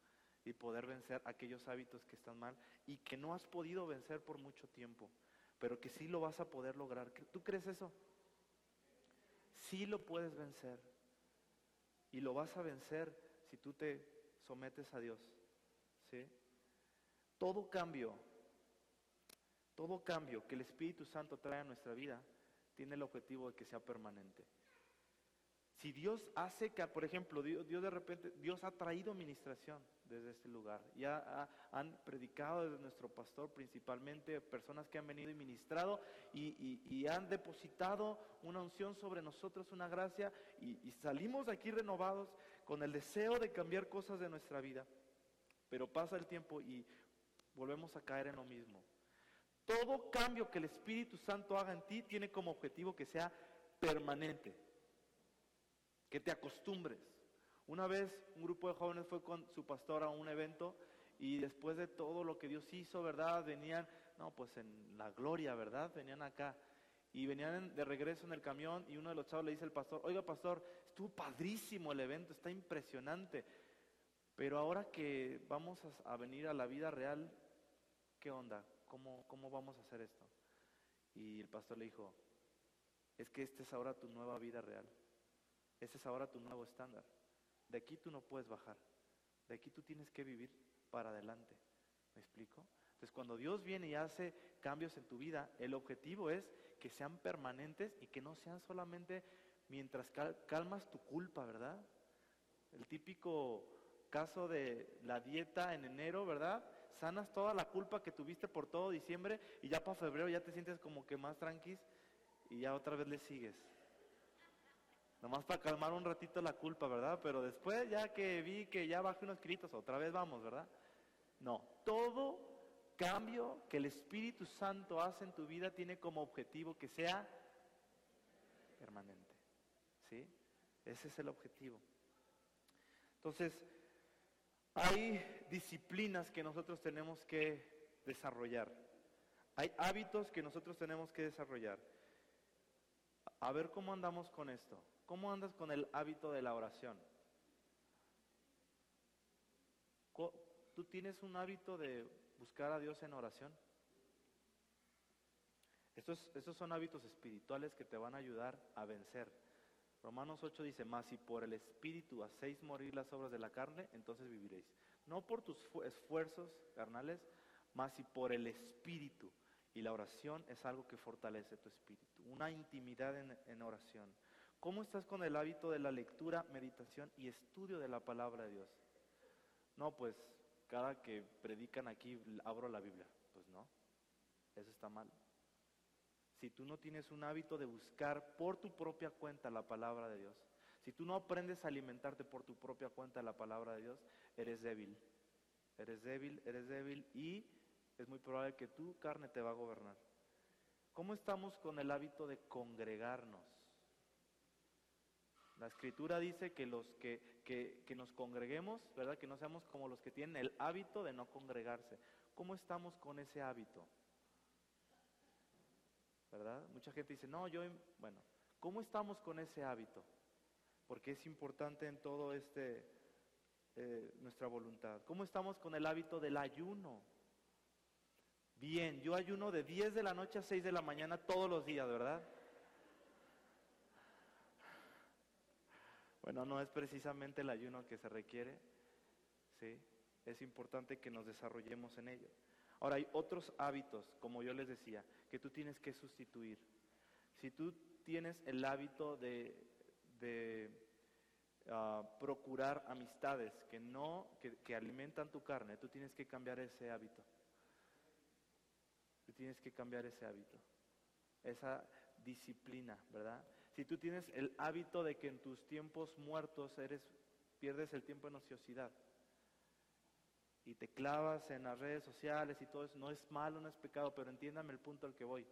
y poder vencer aquellos hábitos que están mal y que no has podido vencer por mucho tiempo, pero que sí lo vas a poder lograr. ¿Tú crees eso? Sí lo puedes vencer. Y lo vas a vencer si tú te sometes a Dios. ¿Sí? Todo cambio, todo cambio que el Espíritu Santo trae a nuestra vida tiene el objetivo de que sea permanente. Si Dios hace que, por ejemplo, Dios, de repente, Dios ha traído administración desde este lugar. Ya han predicado desde nuestro pastor, principalmente personas que han venido y ministrado y, han depositado una unción sobre nosotros, una gracia, y, y salimos de aquí renovados con el deseo de cambiar cosas de nuestra vida. Pero pasa el tiempo y volvemos a caer en lo mismo. Todo cambio que el Espíritu Santo haga en ti tiene como objetivo que sea permanente, que te acostumbres. Una vez un grupo de jóvenes fue con su pastor a un evento y después de todo lo que Dios hizo, ¿verdad? Venían, no, pues en la gloria, ¿verdad? Venían acá y venían de regreso en el camión y uno de los chavos le dice al pastor, oiga pastor, estuvo padrísimo el evento, está impresionante, pero ahora que vamos a venir a la vida real, ¿qué onda? ¿cómo, ¿cómo vamos a hacer esto? Y el pastor le dijo, es que esta es ahora tu nueva vida real, ese es ahora tu nuevo estándar. De aquí tú no puedes bajar, de aquí tú tienes que vivir para adelante. ¿Me explico? Entonces cuando Dios viene y hace cambios en tu vida, el objetivo es que sean permanentes y que no sean solamente mientras calmas tu culpa, ¿verdad? El típico caso de la dieta en enero, ¿verdad? sanas toda la culpa que tuviste por todo diciembre y ya para febrero ya te sientes como que más tranquis y ya otra vez le sigues. Nomás para calmar un ratito la culpa, ¿verdad? Pero después ya que vi que ya bajé unos gritos, otra vez vamos, ¿verdad? No, todo cambio que el Espíritu Santo hace en tu vida tiene como objetivo que sea permanente. ¿Sí? Ese es el objetivo. Entonces, hay disciplinas que nosotros tenemos que desarrollar. Hay hábitos que nosotros tenemos que desarrollar. A ver cómo andamos con esto. ¿Cómo andas con el hábito de la oración? ¿Tú tienes un hábito de buscar a Dios en oración? Estos, estos son hábitos espirituales que te van a ayudar a vencer Romanos 8 dice, más si por el Espíritu hacéis morir las obras de la carne, entonces viviréis. No por tus esfuerzos carnales, más si por el Espíritu. Y la oración es algo que fortalece tu espíritu, una intimidad en, en oración. ¿Cómo estás con el hábito de la lectura, meditación y estudio de la palabra de Dios? No, pues cada que predican aquí abro la Biblia. Pues no, eso está mal si tú no tienes un hábito de buscar por tu propia cuenta la palabra de Dios, si tú no aprendes a alimentarte por tu propia cuenta la palabra de Dios, eres débil. Eres débil, eres débil y es muy probable que tu carne te va a gobernar. ¿Cómo estamos con el hábito de congregarnos? La escritura dice que los que, que, que, nos congreguemos, ¿verdad? Que no seamos como los que tienen el hábito de no congregarse. ¿Cómo estamos con ese hábito? ¿verdad? Mucha gente dice, no, yo, bueno, ¿cómo estamos con ese hábito? Porque es importante en todo este, eh, nuestra voluntad. ¿Cómo estamos con el hábito del ayuno? Bien, yo ayuno de 10 de la noche a 6 de la mañana todos los días, ¿verdad? Bueno, no es precisamente el ayuno que se requiere, ¿sí? Es importante que nos desarrollemos en ello. Ahora hay otros hábitos, como yo les decía, que tú tienes que sustituir. Si tú tienes el hábito de, ah, procurar amistades que no, que, alimentan tu carne, tú tienes que cambiar ese hábito. Tú tienes que cambiar ese hábito. Esa disciplina, ¿verdad? Si tú tienes el hábito de que en tus tiempos muertos eres, pierdes el tiempo en ociosidad, y te clavas en las redes sociales y todo eso, no es malo, no es pecado, pero entiéndame el punto al que voy.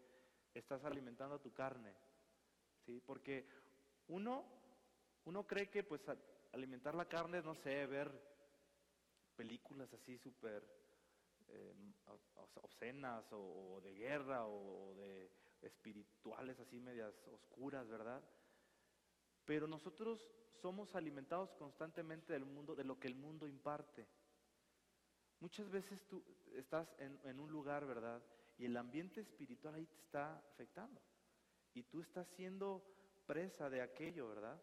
Estás alimentando tu carne. ¿sí? Porque uno, uno cree que pues alimentar la carne no sé, ver películas así súper eh, obscenas o, de guerra o, de espirituales así medias oscuras, ¿verdad? Pero nosotros somos alimentados constantemente del mundo, de lo que el mundo imparte. Muchas veces tú estás en, un lugar, ¿verdad? Y el ambiente espiritual ahí te está afectando. Y tú estás siendo presa de aquello, ¿verdad?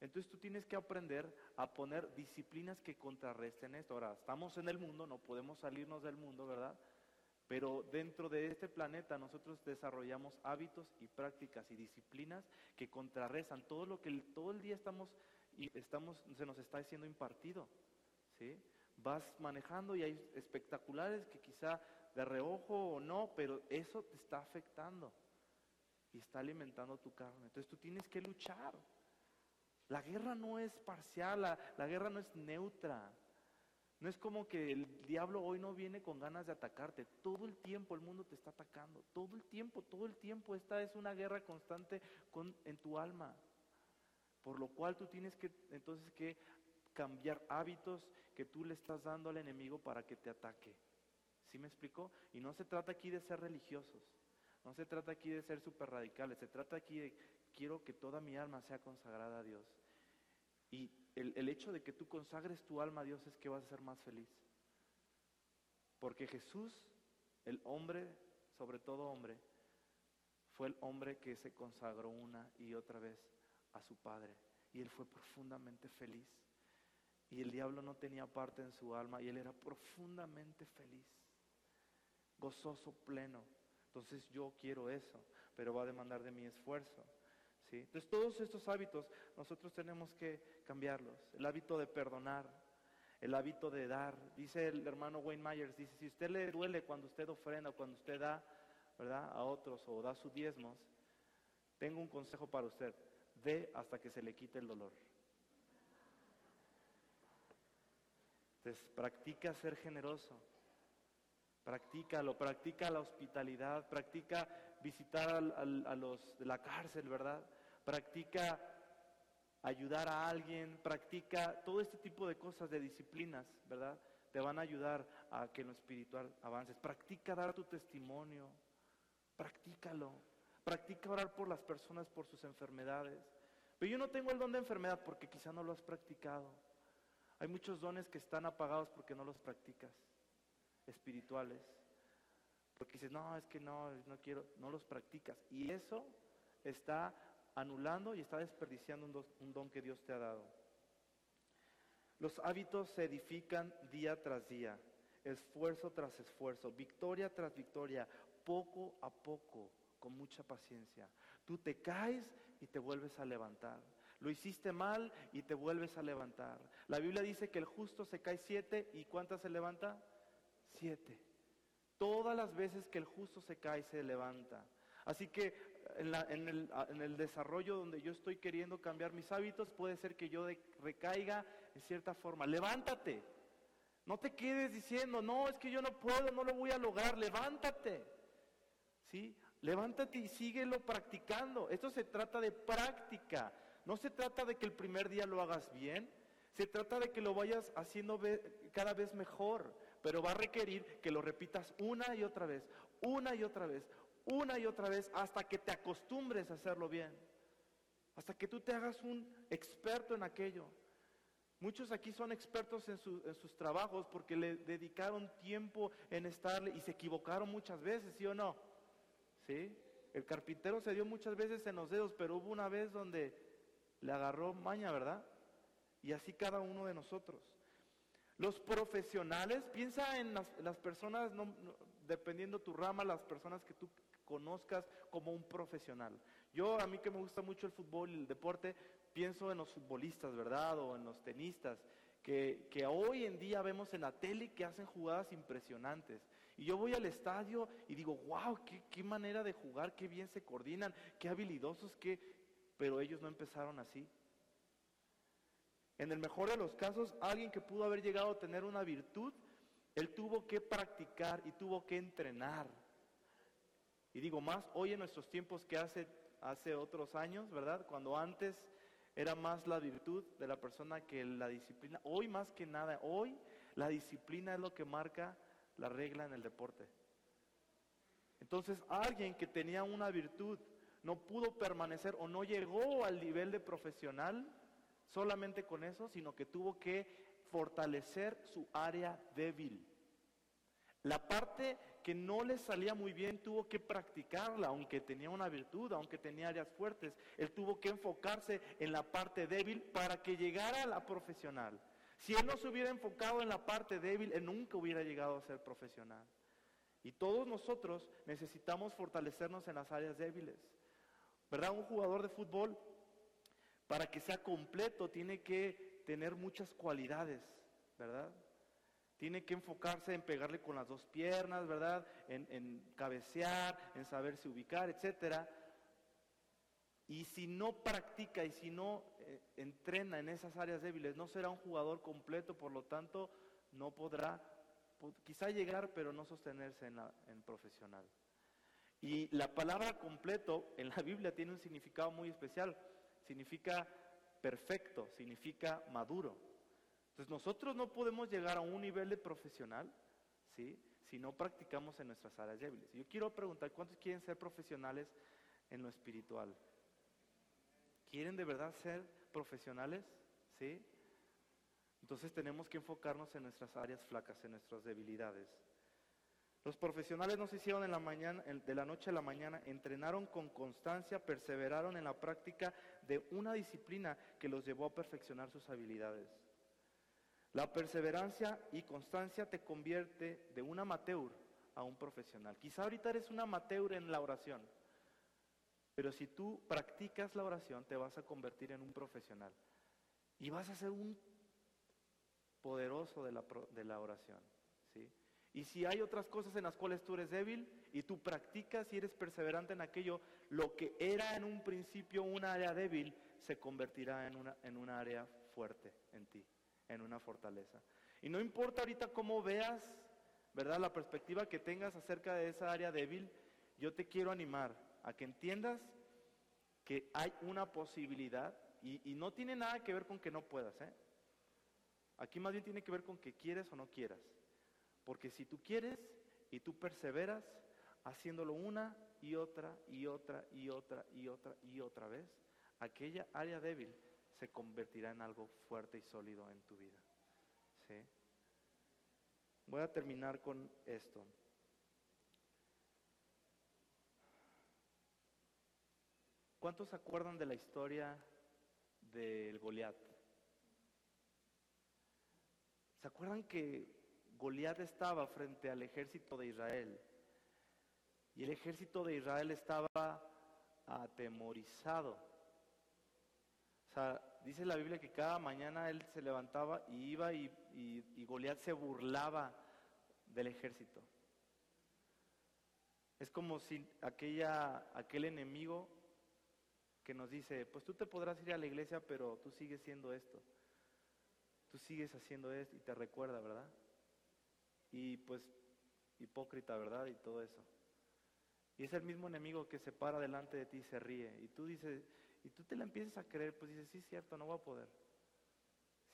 Entonces tú tienes que aprender a poner disciplinas que contrarresten esto. Ahora, estamos en el mundo, no podemos salirnos del mundo, ¿verdad? Pero dentro de este planeta nosotros desarrollamos hábitos y prácticas y disciplinas que contrarrestan todo lo que todo el día estamos y estamos se nos está siendo impartido, ¿sí? Vas manejando y hay espectaculares que quizá de reojo o no, pero eso te está afectando y está alimentando tu carne. Entonces tú tienes que luchar. La guerra no es parcial, la, guerra no es neutra. No es como que el diablo hoy no viene con ganas de atacarte. Todo el tiempo el mundo te está atacando. Todo el tiempo, todo el tiempo. Esta es una guerra constante con, en tu alma. Por lo cual tú tienes que entonces que cambiar hábitos que tú le estás dando al enemigo para que te ataque. ¿Sí me explicó? Y no se trata aquí de ser religiosos. No se trata aquí de ser súper radicales. Se trata aquí de quiero que toda mi alma sea consagrada a Dios. Y el, hecho de que tú consagres tu alma a Dios es que vas a ser más feliz. Porque Jesús, el hombre, sobre todo hombre, fue el hombre que se consagró una y otra vez a su Padre. Y él fue profundamente feliz. Y el diablo no tenía parte en su alma y él era profundamente feliz, gozoso, pleno. Entonces yo quiero eso, pero va a demandar de mi esfuerzo. Entonces todos estos hábitos nosotros tenemos que cambiarlos. El hábito de perdonar, el hábito de dar. Dice el hermano Wayne Myers, dice, si usted le duele cuando usted ofrenda, cuando usted da, ¿verdad? A otros o da sus diezmos, tengo un consejo para usted. Dé hasta que se le quite el dolor. Entonces, practica ser generoso. Practícalo, practica la hospitalidad, practica visitar a los de la cárcel, ¿verdad? Practica ayudar a alguien, practica todo este tipo de cosas, de disciplinas, ¿verdad? Te van a ayudar a que en lo espiritual avances. Practica dar tu testimonio, practícalo. Practica orar por las personas por sus enfermedades. Pero yo no tengo el don de enfermedad porque quizá no lo has practicado. Hay muchos dones que están apagados porque no los practicas, espirituales. Porque dices, no, es que no, no quiero, no los practicas. Y eso está anulando y está desperdiciando un don, que Dios te ha dado. Los hábitos se edifican día tras día, esfuerzo tras esfuerzo, victoria tras victoria, poco a poco, con mucha paciencia. Tú te caes y te vuelves a levantar. Lo hiciste mal y te vuelves a levantar. La Biblia dice que el justo se cae siete y ¿cuántas se levanta? Siete. Todas las veces que el justo se cae se levanta. Así que en, el, desarrollo donde yo estoy queriendo cambiar mis hábitos, puede ser que yo recaiga en cierta forma. Levántate. No te quedes diciendo, no, es que yo no puedo, no lo voy a lograr. Levántate. ¿Sí? Levántate y síguelo practicando. Esto se trata de práctica. No se trata de que el primer día lo hagas bien. Se trata de que lo vayas haciendo cada vez mejor. Pero va a requerir que lo repitas una y otra vez, una y otra vez, una y otra vez hasta que te acostumbres a hacerlo bien, hasta que tú te hagas un experto en aquello. Muchos aquí son expertos en, sus trabajos porque le dedicaron tiempo en estarle y se equivocaron muchas veces, ¿sí o no? ¿Sí? El carpintero se dio muchas veces en los dedos, pero hubo una vez donde le agarró maña, ¿verdad? Y así cada uno de nosotros. Los profesionales, piensa en las, personas, dependiendo tu rama, las personas que tú conozcas como un profesional. Yo, a mí que me gusta mucho el fútbol y el deporte, pienso en los futbolistas, ¿verdad? O en los tenistas, que, que hoy en día vemos en la tele que hacen jugadas impresionantes. Y yo voy al estadio y digo, wow, qué, manera de jugar, qué bien se coordinan, qué habilidosos, qué... Pero ellos no empezaron así. En el mejor de los casos, alguien que pudo haber llegado a tener una virtud, él tuvo que practicar y tuvo que entrenar. Y digo más, hoy en nuestros tiempos que hace, hace otros años, ¿verdad? Cuando antes era más la virtud de la persona que la disciplina. Hoy más que nada, hoy la disciplina es lo que marca la regla en el deporte. Entonces alguien que tenía una virtud no pudo permanecer o no llegó al nivel de profesional solamente con eso, sino que tuvo que fortalecer su área débil. La parte que no le salía muy bien tuvo que practicarla, aunque tenía una virtud, aunque tenía áreas fuertes. Él tuvo que enfocarse en la parte débil para que llegara a la profesional. Si él no se hubiera enfocado en la parte débil, él nunca hubiera llegado a ser profesional. Y todos nosotros necesitamos fortalecernos en las áreas débiles. ¿Verdad? Un jugador de fútbol, para que sea completo, tiene que tener muchas cualidades, ¿verdad? Tiene que enfocarse en pegarle con las dos piernas, ¿verdad? En, cabecear, en saberse ubicar, etcétera. Y si no practica y si no eh, entrena en esas áreas débiles, no será un jugador completo, por lo tanto, no podrá quizá llegar, pero no sostenerse en, en profesional. Y la palabra completo en la Biblia tiene un significado muy especial. Significa perfecto, significa maduro. Entonces nosotros no podemos llegar a un nivel de profesional ¿sí? si no practicamos en nuestras áreas débiles. Yo quiero preguntar, ¿cuántos quieren ser profesionales en lo espiritual? ¿Quieren de verdad ser profesionales? ¿Sí? Entonces tenemos que enfocarnos en nuestras áreas flacas, en nuestras debilidades. Los profesionales no se hicieron de la noche a la mañana, entrenaron con constancia, perseveraron en la práctica de una disciplina que los llevó a perfeccionar sus habilidades. La perseverancia y constancia te convierte de un amateur a un profesional. Quizá ahorita eres un amateur en la oración, pero si tú practicas la oración te vas a convertir en un profesional y vas a ser un poderoso de la, de la oración. ¿sí? Y si hay otras cosas en las cuales tú eres débil y tú practicas y eres perseverante en aquello, lo que era en un principio una área débil se convertirá en una, en una área fuerte en ti en una fortaleza. Y no importa ahorita cómo veas, ¿verdad? La perspectiva que tengas acerca de esa área débil, yo te quiero animar a que entiendas que hay una posibilidad y, no tiene nada que ver con que no puedas, ¿eh? Aquí más bien tiene que ver con que quieres o no quieras. Porque si tú quieres y tú perseveras haciéndolo una y otra y otra y otra y otra y otra vez, aquella área débil se convertirá en algo fuerte y sólido en tu vida. Voy a terminar con esto. ¿Cuántos se acuerdan de la historia del Goliat? ¿Se acuerdan que Goliat estaba frente al ejército de Israel? Y el ejército de Israel estaba atemorizado. O sea, dice la Biblia que cada mañana él se levantaba y iba y, y, Goliat se burlaba del ejército. Es como si aquella, aquel enemigo que nos dice, pues tú te podrás ir a la iglesia, pero tú sigues siendo esto. Tú sigues haciendo esto y te recuerda, ¿verdad? Y pues hipócrita, ¿verdad? Y todo eso. Y es el mismo enemigo que se para delante de ti y se ríe. Y tú dices, y tú te la empiezas a creer, pues dices, sí, es cierto, no voy a poder.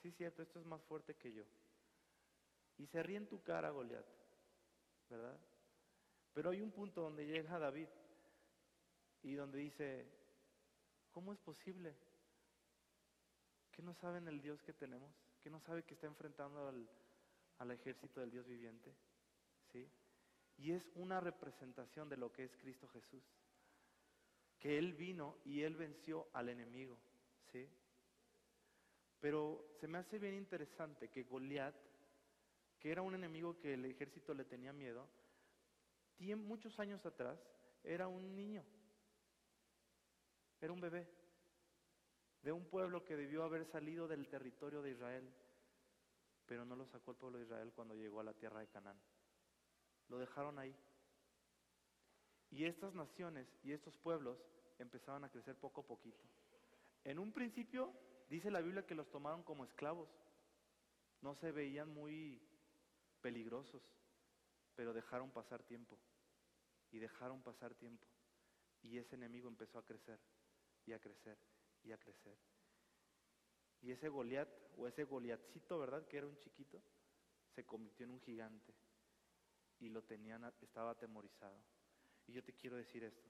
Sí, es cierto, esto es más fuerte que yo. Y se ríe en tu cara, Goliat, ¿verdad? Pero hay un punto donde llega David y donde dice, ¿cómo es posible? que no saben el Dios que tenemos? ¿Que no sabe que está enfrentando al, al ejército del Dios viviente? ¿Sí? Y es una representación de lo que es Cristo Jesús que Él vino y Él venció al enemigo. ¿sí? Pero se me hace bien interesante que Goliat, que era un enemigo que el ejército le tenía miedo, muchos años atrás era un niño, era un bebé, de un pueblo que debió haber salido del territorio de Israel, pero no lo sacó el pueblo de Israel cuando llegó a la tierra de Canaán. Lo dejaron ahí. Y estas naciones y estos pueblos empezaban a crecer poco a poquito. En un principio dice la Biblia que los tomaron como esclavos. No se veían muy peligrosos, pero dejaron pasar tiempo. Y dejaron pasar tiempo. Y ese enemigo empezó a crecer y a crecer y a crecer. Y ese Goliat, o ese Goliatcito, ¿verdad? Que era un chiquito, se convirtió en un gigante. Y lo tenían, estaba atemorizado. Y yo te quiero decir esto.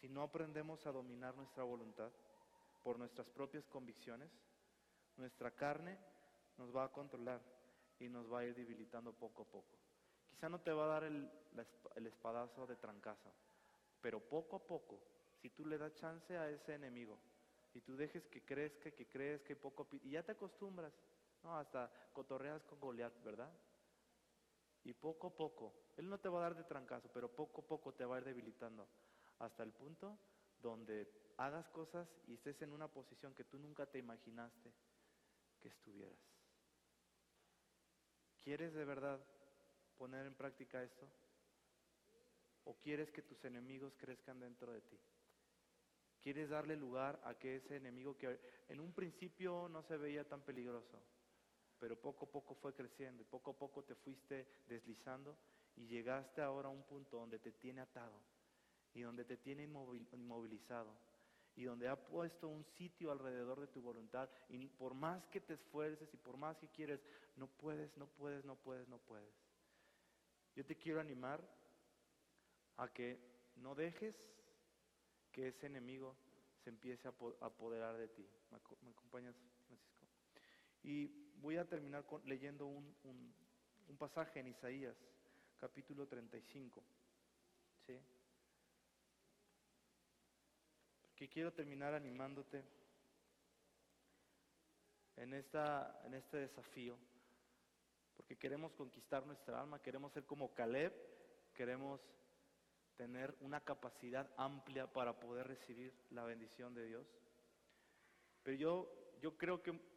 Si no aprendemos a dominar nuestra voluntad por nuestras propias convicciones, nuestra carne nos va a controlar y nos va a ir debilitando poco a poco. Quizá no te va a dar el, el espadazo de trancazo, pero poco a poco, si tú le das chance a ese enemigo y tú dejes que crezca, que crezca y poco a poco, y ya te acostumbras, ¿no? hasta cotorreas con Goliat, ¿verdad? Y poco a poco, él no te va a dar de trancazo, pero poco a poco te va a ir debilitando hasta el punto donde hagas cosas y estés en una posición que tú nunca te imaginaste que estuvieras. ¿Quieres de verdad poner en práctica esto? ¿O quieres que tus enemigos crezcan dentro de ti? ¿Quieres darle lugar a que ese enemigo que en un principio no se veía tan peligroso, pero poco a poco fue creciendo y poco a poco te fuiste deslizando y llegaste ahora a un punto donde te tiene atado y donde te tiene inmovilizado y donde ha puesto un sitio alrededor de tu voluntad y por más que te esfuerces y por más que quieres, no puedes, no puedes, no puedes, no puedes. Yo te quiero animar a que no dejes que ese enemigo se empiece a apoderar de ti. ¿Me, acompañas, Francisco? Y voy a terminar leyendo un, un pasaje en Isaías, capítulo 35. ¿Sí? que quiero terminar animándote en, esta, en este desafío, porque queremos conquistar nuestra alma, queremos ser como Caleb, queremos tener una capacidad amplia para poder recibir la bendición de Dios. Pero yo, yo creo que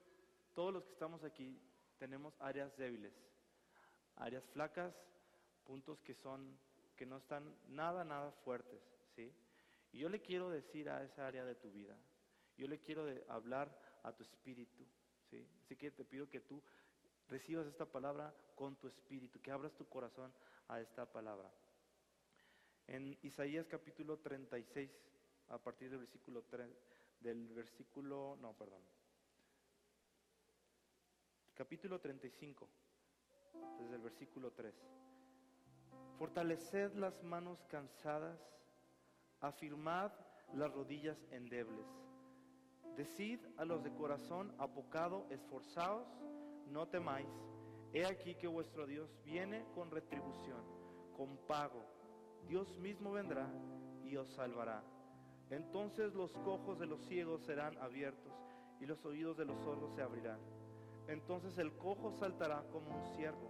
todos los que estamos aquí tenemos áreas débiles, áreas flacas, puntos que son que no están nada nada fuertes, ¿sí? Y yo le quiero decir a esa área de tu vida, yo le quiero hablar a tu espíritu, ¿sí? Así que te pido que tú recibas esta palabra con tu espíritu, que abras tu corazón a esta palabra. En Isaías capítulo 36, a partir del versículo 3, del versículo, no, perdón. Capítulo 35, desde el versículo 3. Fortaleced las manos cansadas afirmad las rodillas endebles. Decid a los de corazón apocado, esforzaos, no temáis. He aquí que vuestro Dios viene con retribución, con pago. Dios mismo vendrá y os salvará. Entonces los cojos de los ciegos serán abiertos y los oídos de los sordos se abrirán. Entonces el cojo saltará como un ciervo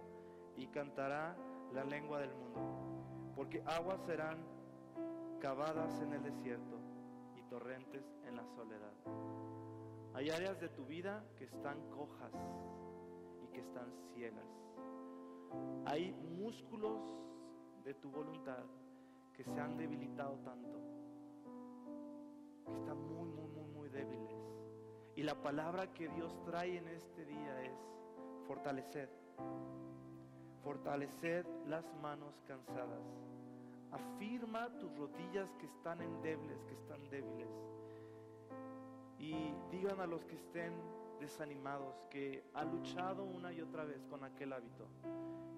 y cantará la lengua del mundo, porque aguas serán cavadas en el desierto y torrentes en la soledad. Hay áreas de tu vida que están cojas y que están ciegas. Hay músculos de tu voluntad que se han debilitado tanto, que están muy, muy, muy, muy débiles. Y la palabra que Dios trae en este día es fortalecer, fortalecer las manos cansadas Afirma tus rodillas que están endebles, que están débiles. Y digan a los que estén desanimados, que han luchado una y otra vez con aquel hábito,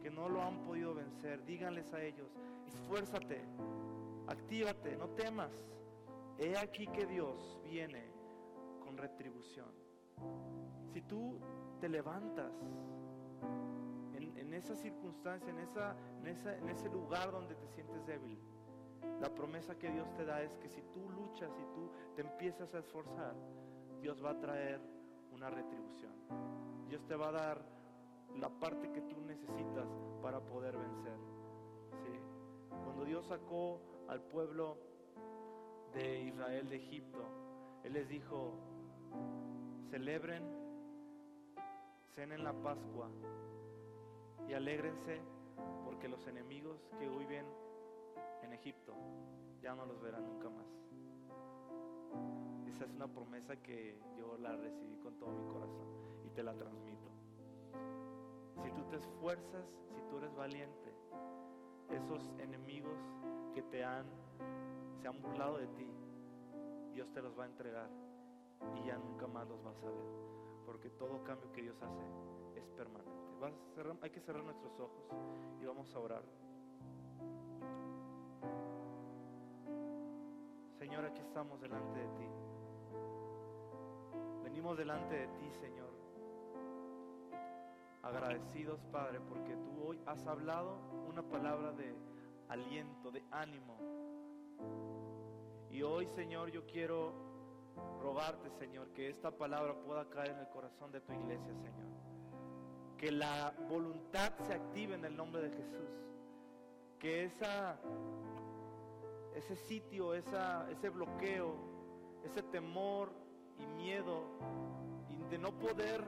que no lo han podido vencer, díganles a ellos, esfuérzate, actívate, no temas. He aquí que Dios viene retribución. Si tú te levantas en esa circunstancia, en, esa, en, ese lugar donde te sientes débil, la promesa que Dios te da es que si tú luchas y tú te empiezas a esforzar, Dios va a traer una retribución. Dios te va a dar la parte que tú necesitas para poder vencer. Cuando Dios sacó al pueblo de Israel de Egipto, Él les dijo, celebren, cenen la Pascua y alégrense porque los enemigos que hoy ven en Egipto ya no los verán nunca más. Esa es una promesa que yo la recibí con todo mi corazón y te la transmito. Si tú te esfuerzas, si tú eres valiente, esos enemigos que te han, se han burlado de ti, Dios te los va a entregar y ya nunca más los vas a ver. porque todo cambio que Dios hace es permanente. hay que cerrar nuestros ojos y vamos a orar. Señor, aquí estamos delante de ti. Venimos delante de ti, Señor. Agradecidos, Padre, porque tú hoy has hablado una palabra de aliento, de ánimo. Y hoy, Señor, yo quiero rogarte, Señor, que esta palabra pueda caer en el corazón de tu iglesia, Señor. Que la voluntad se active en el nombre de Jesús. Que esa, ese sitio, ese bloqueo, ese temor y miedo de no poder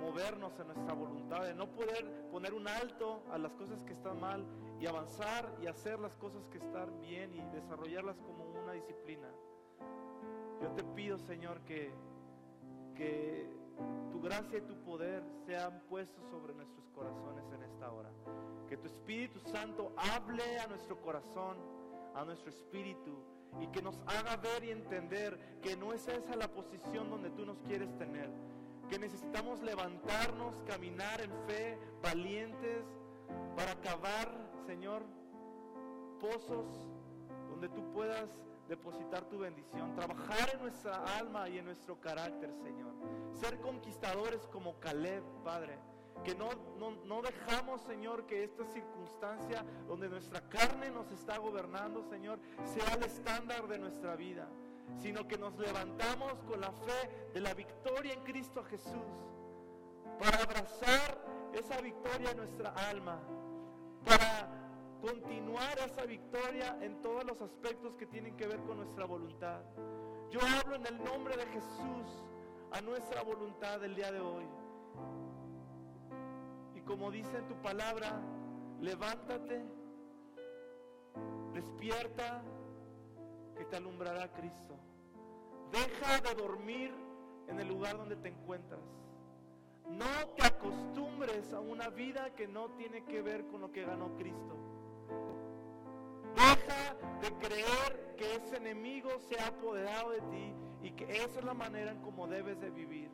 movernos en nuestra voluntad, de no poder poner un alto a las cosas que están mal y avanzar y hacer las cosas que están bien y desarrollarlas como una disciplina. Yo te pido, Señor, que, que tu gracia y tu poder sean puestos sobre nuestros corazones en esta hora. Que tu Espíritu Santo hable a nuestro corazón, a nuestro espíritu, y que nos haga ver y entender que no es esa la posición donde tú nos quieres tener. Que necesitamos levantarnos, caminar en fe, valientes, para cavar, Señor, pozos donde tú puedas depositar tu bendición, trabajar en nuestra alma y en nuestro carácter, Señor. Ser conquistadores como Caleb, Padre. Que no, no, dejamos, Señor, que esta circunstancia donde nuestra carne nos está gobernando, Señor, sea el estándar de nuestra vida, sino que nos levantamos con la fe de la victoria en Cristo Jesús, para abrazar esa victoria en nuestra alma, para continuar esa victoria en todos los aspectos que tienen que ver con nuestra voluntad. Yo hablo en el nombre de Jesús a nuestra voluntad el día de hoy. Y como dice en tu palabra, levántate, despierta, que te alumbrará Cristo. Deja de dormir en el lugar donde te encuentras. No te acostumbres a una vida que no tiene que ver con lo que ganó Cristo. De creer que ese enemigo se ha apoderado de ti y que esa es la manera en cómo debes de vivir.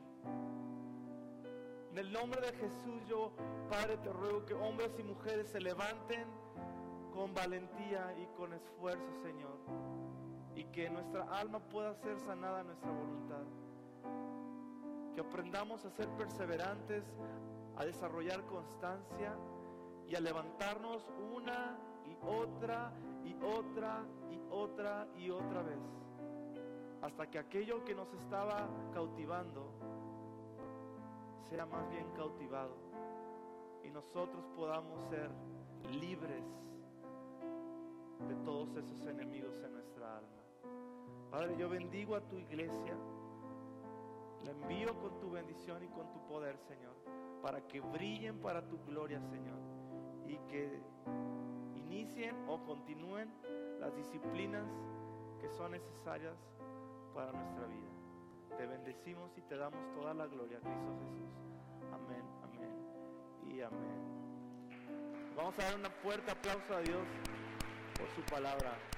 En el nombre de Jesús yo, Padre, te ruego que hombres y mujeres se levanten con valentía y con esfuerzo, Señor. Y que nuestra alma pueda ser sanada a nuestra voluntad. Que aprendamos a ser perseverantes, a desarrollar constancia y a levantarnos una y otra y otra y otra y otra vez. Hasta que aquello que nos estaba cautivando sea más bien cautivado y nosotros podamos ser libres de todos esos enemigos en nuestra alma. Padre, yo bendigo a tu iglesia, la envío con tu bendición y con tu poder, Señor, para que brillen para tu gloria, Señor, y que inicien o continúen las disciplinas que son necesarias para nuestra vida. Te bendecimos y te damos toda la gloria, Cristo Jesús. Amén, amén y amén. Vamos a dar un fuerte aplauso a Dios por su palabra.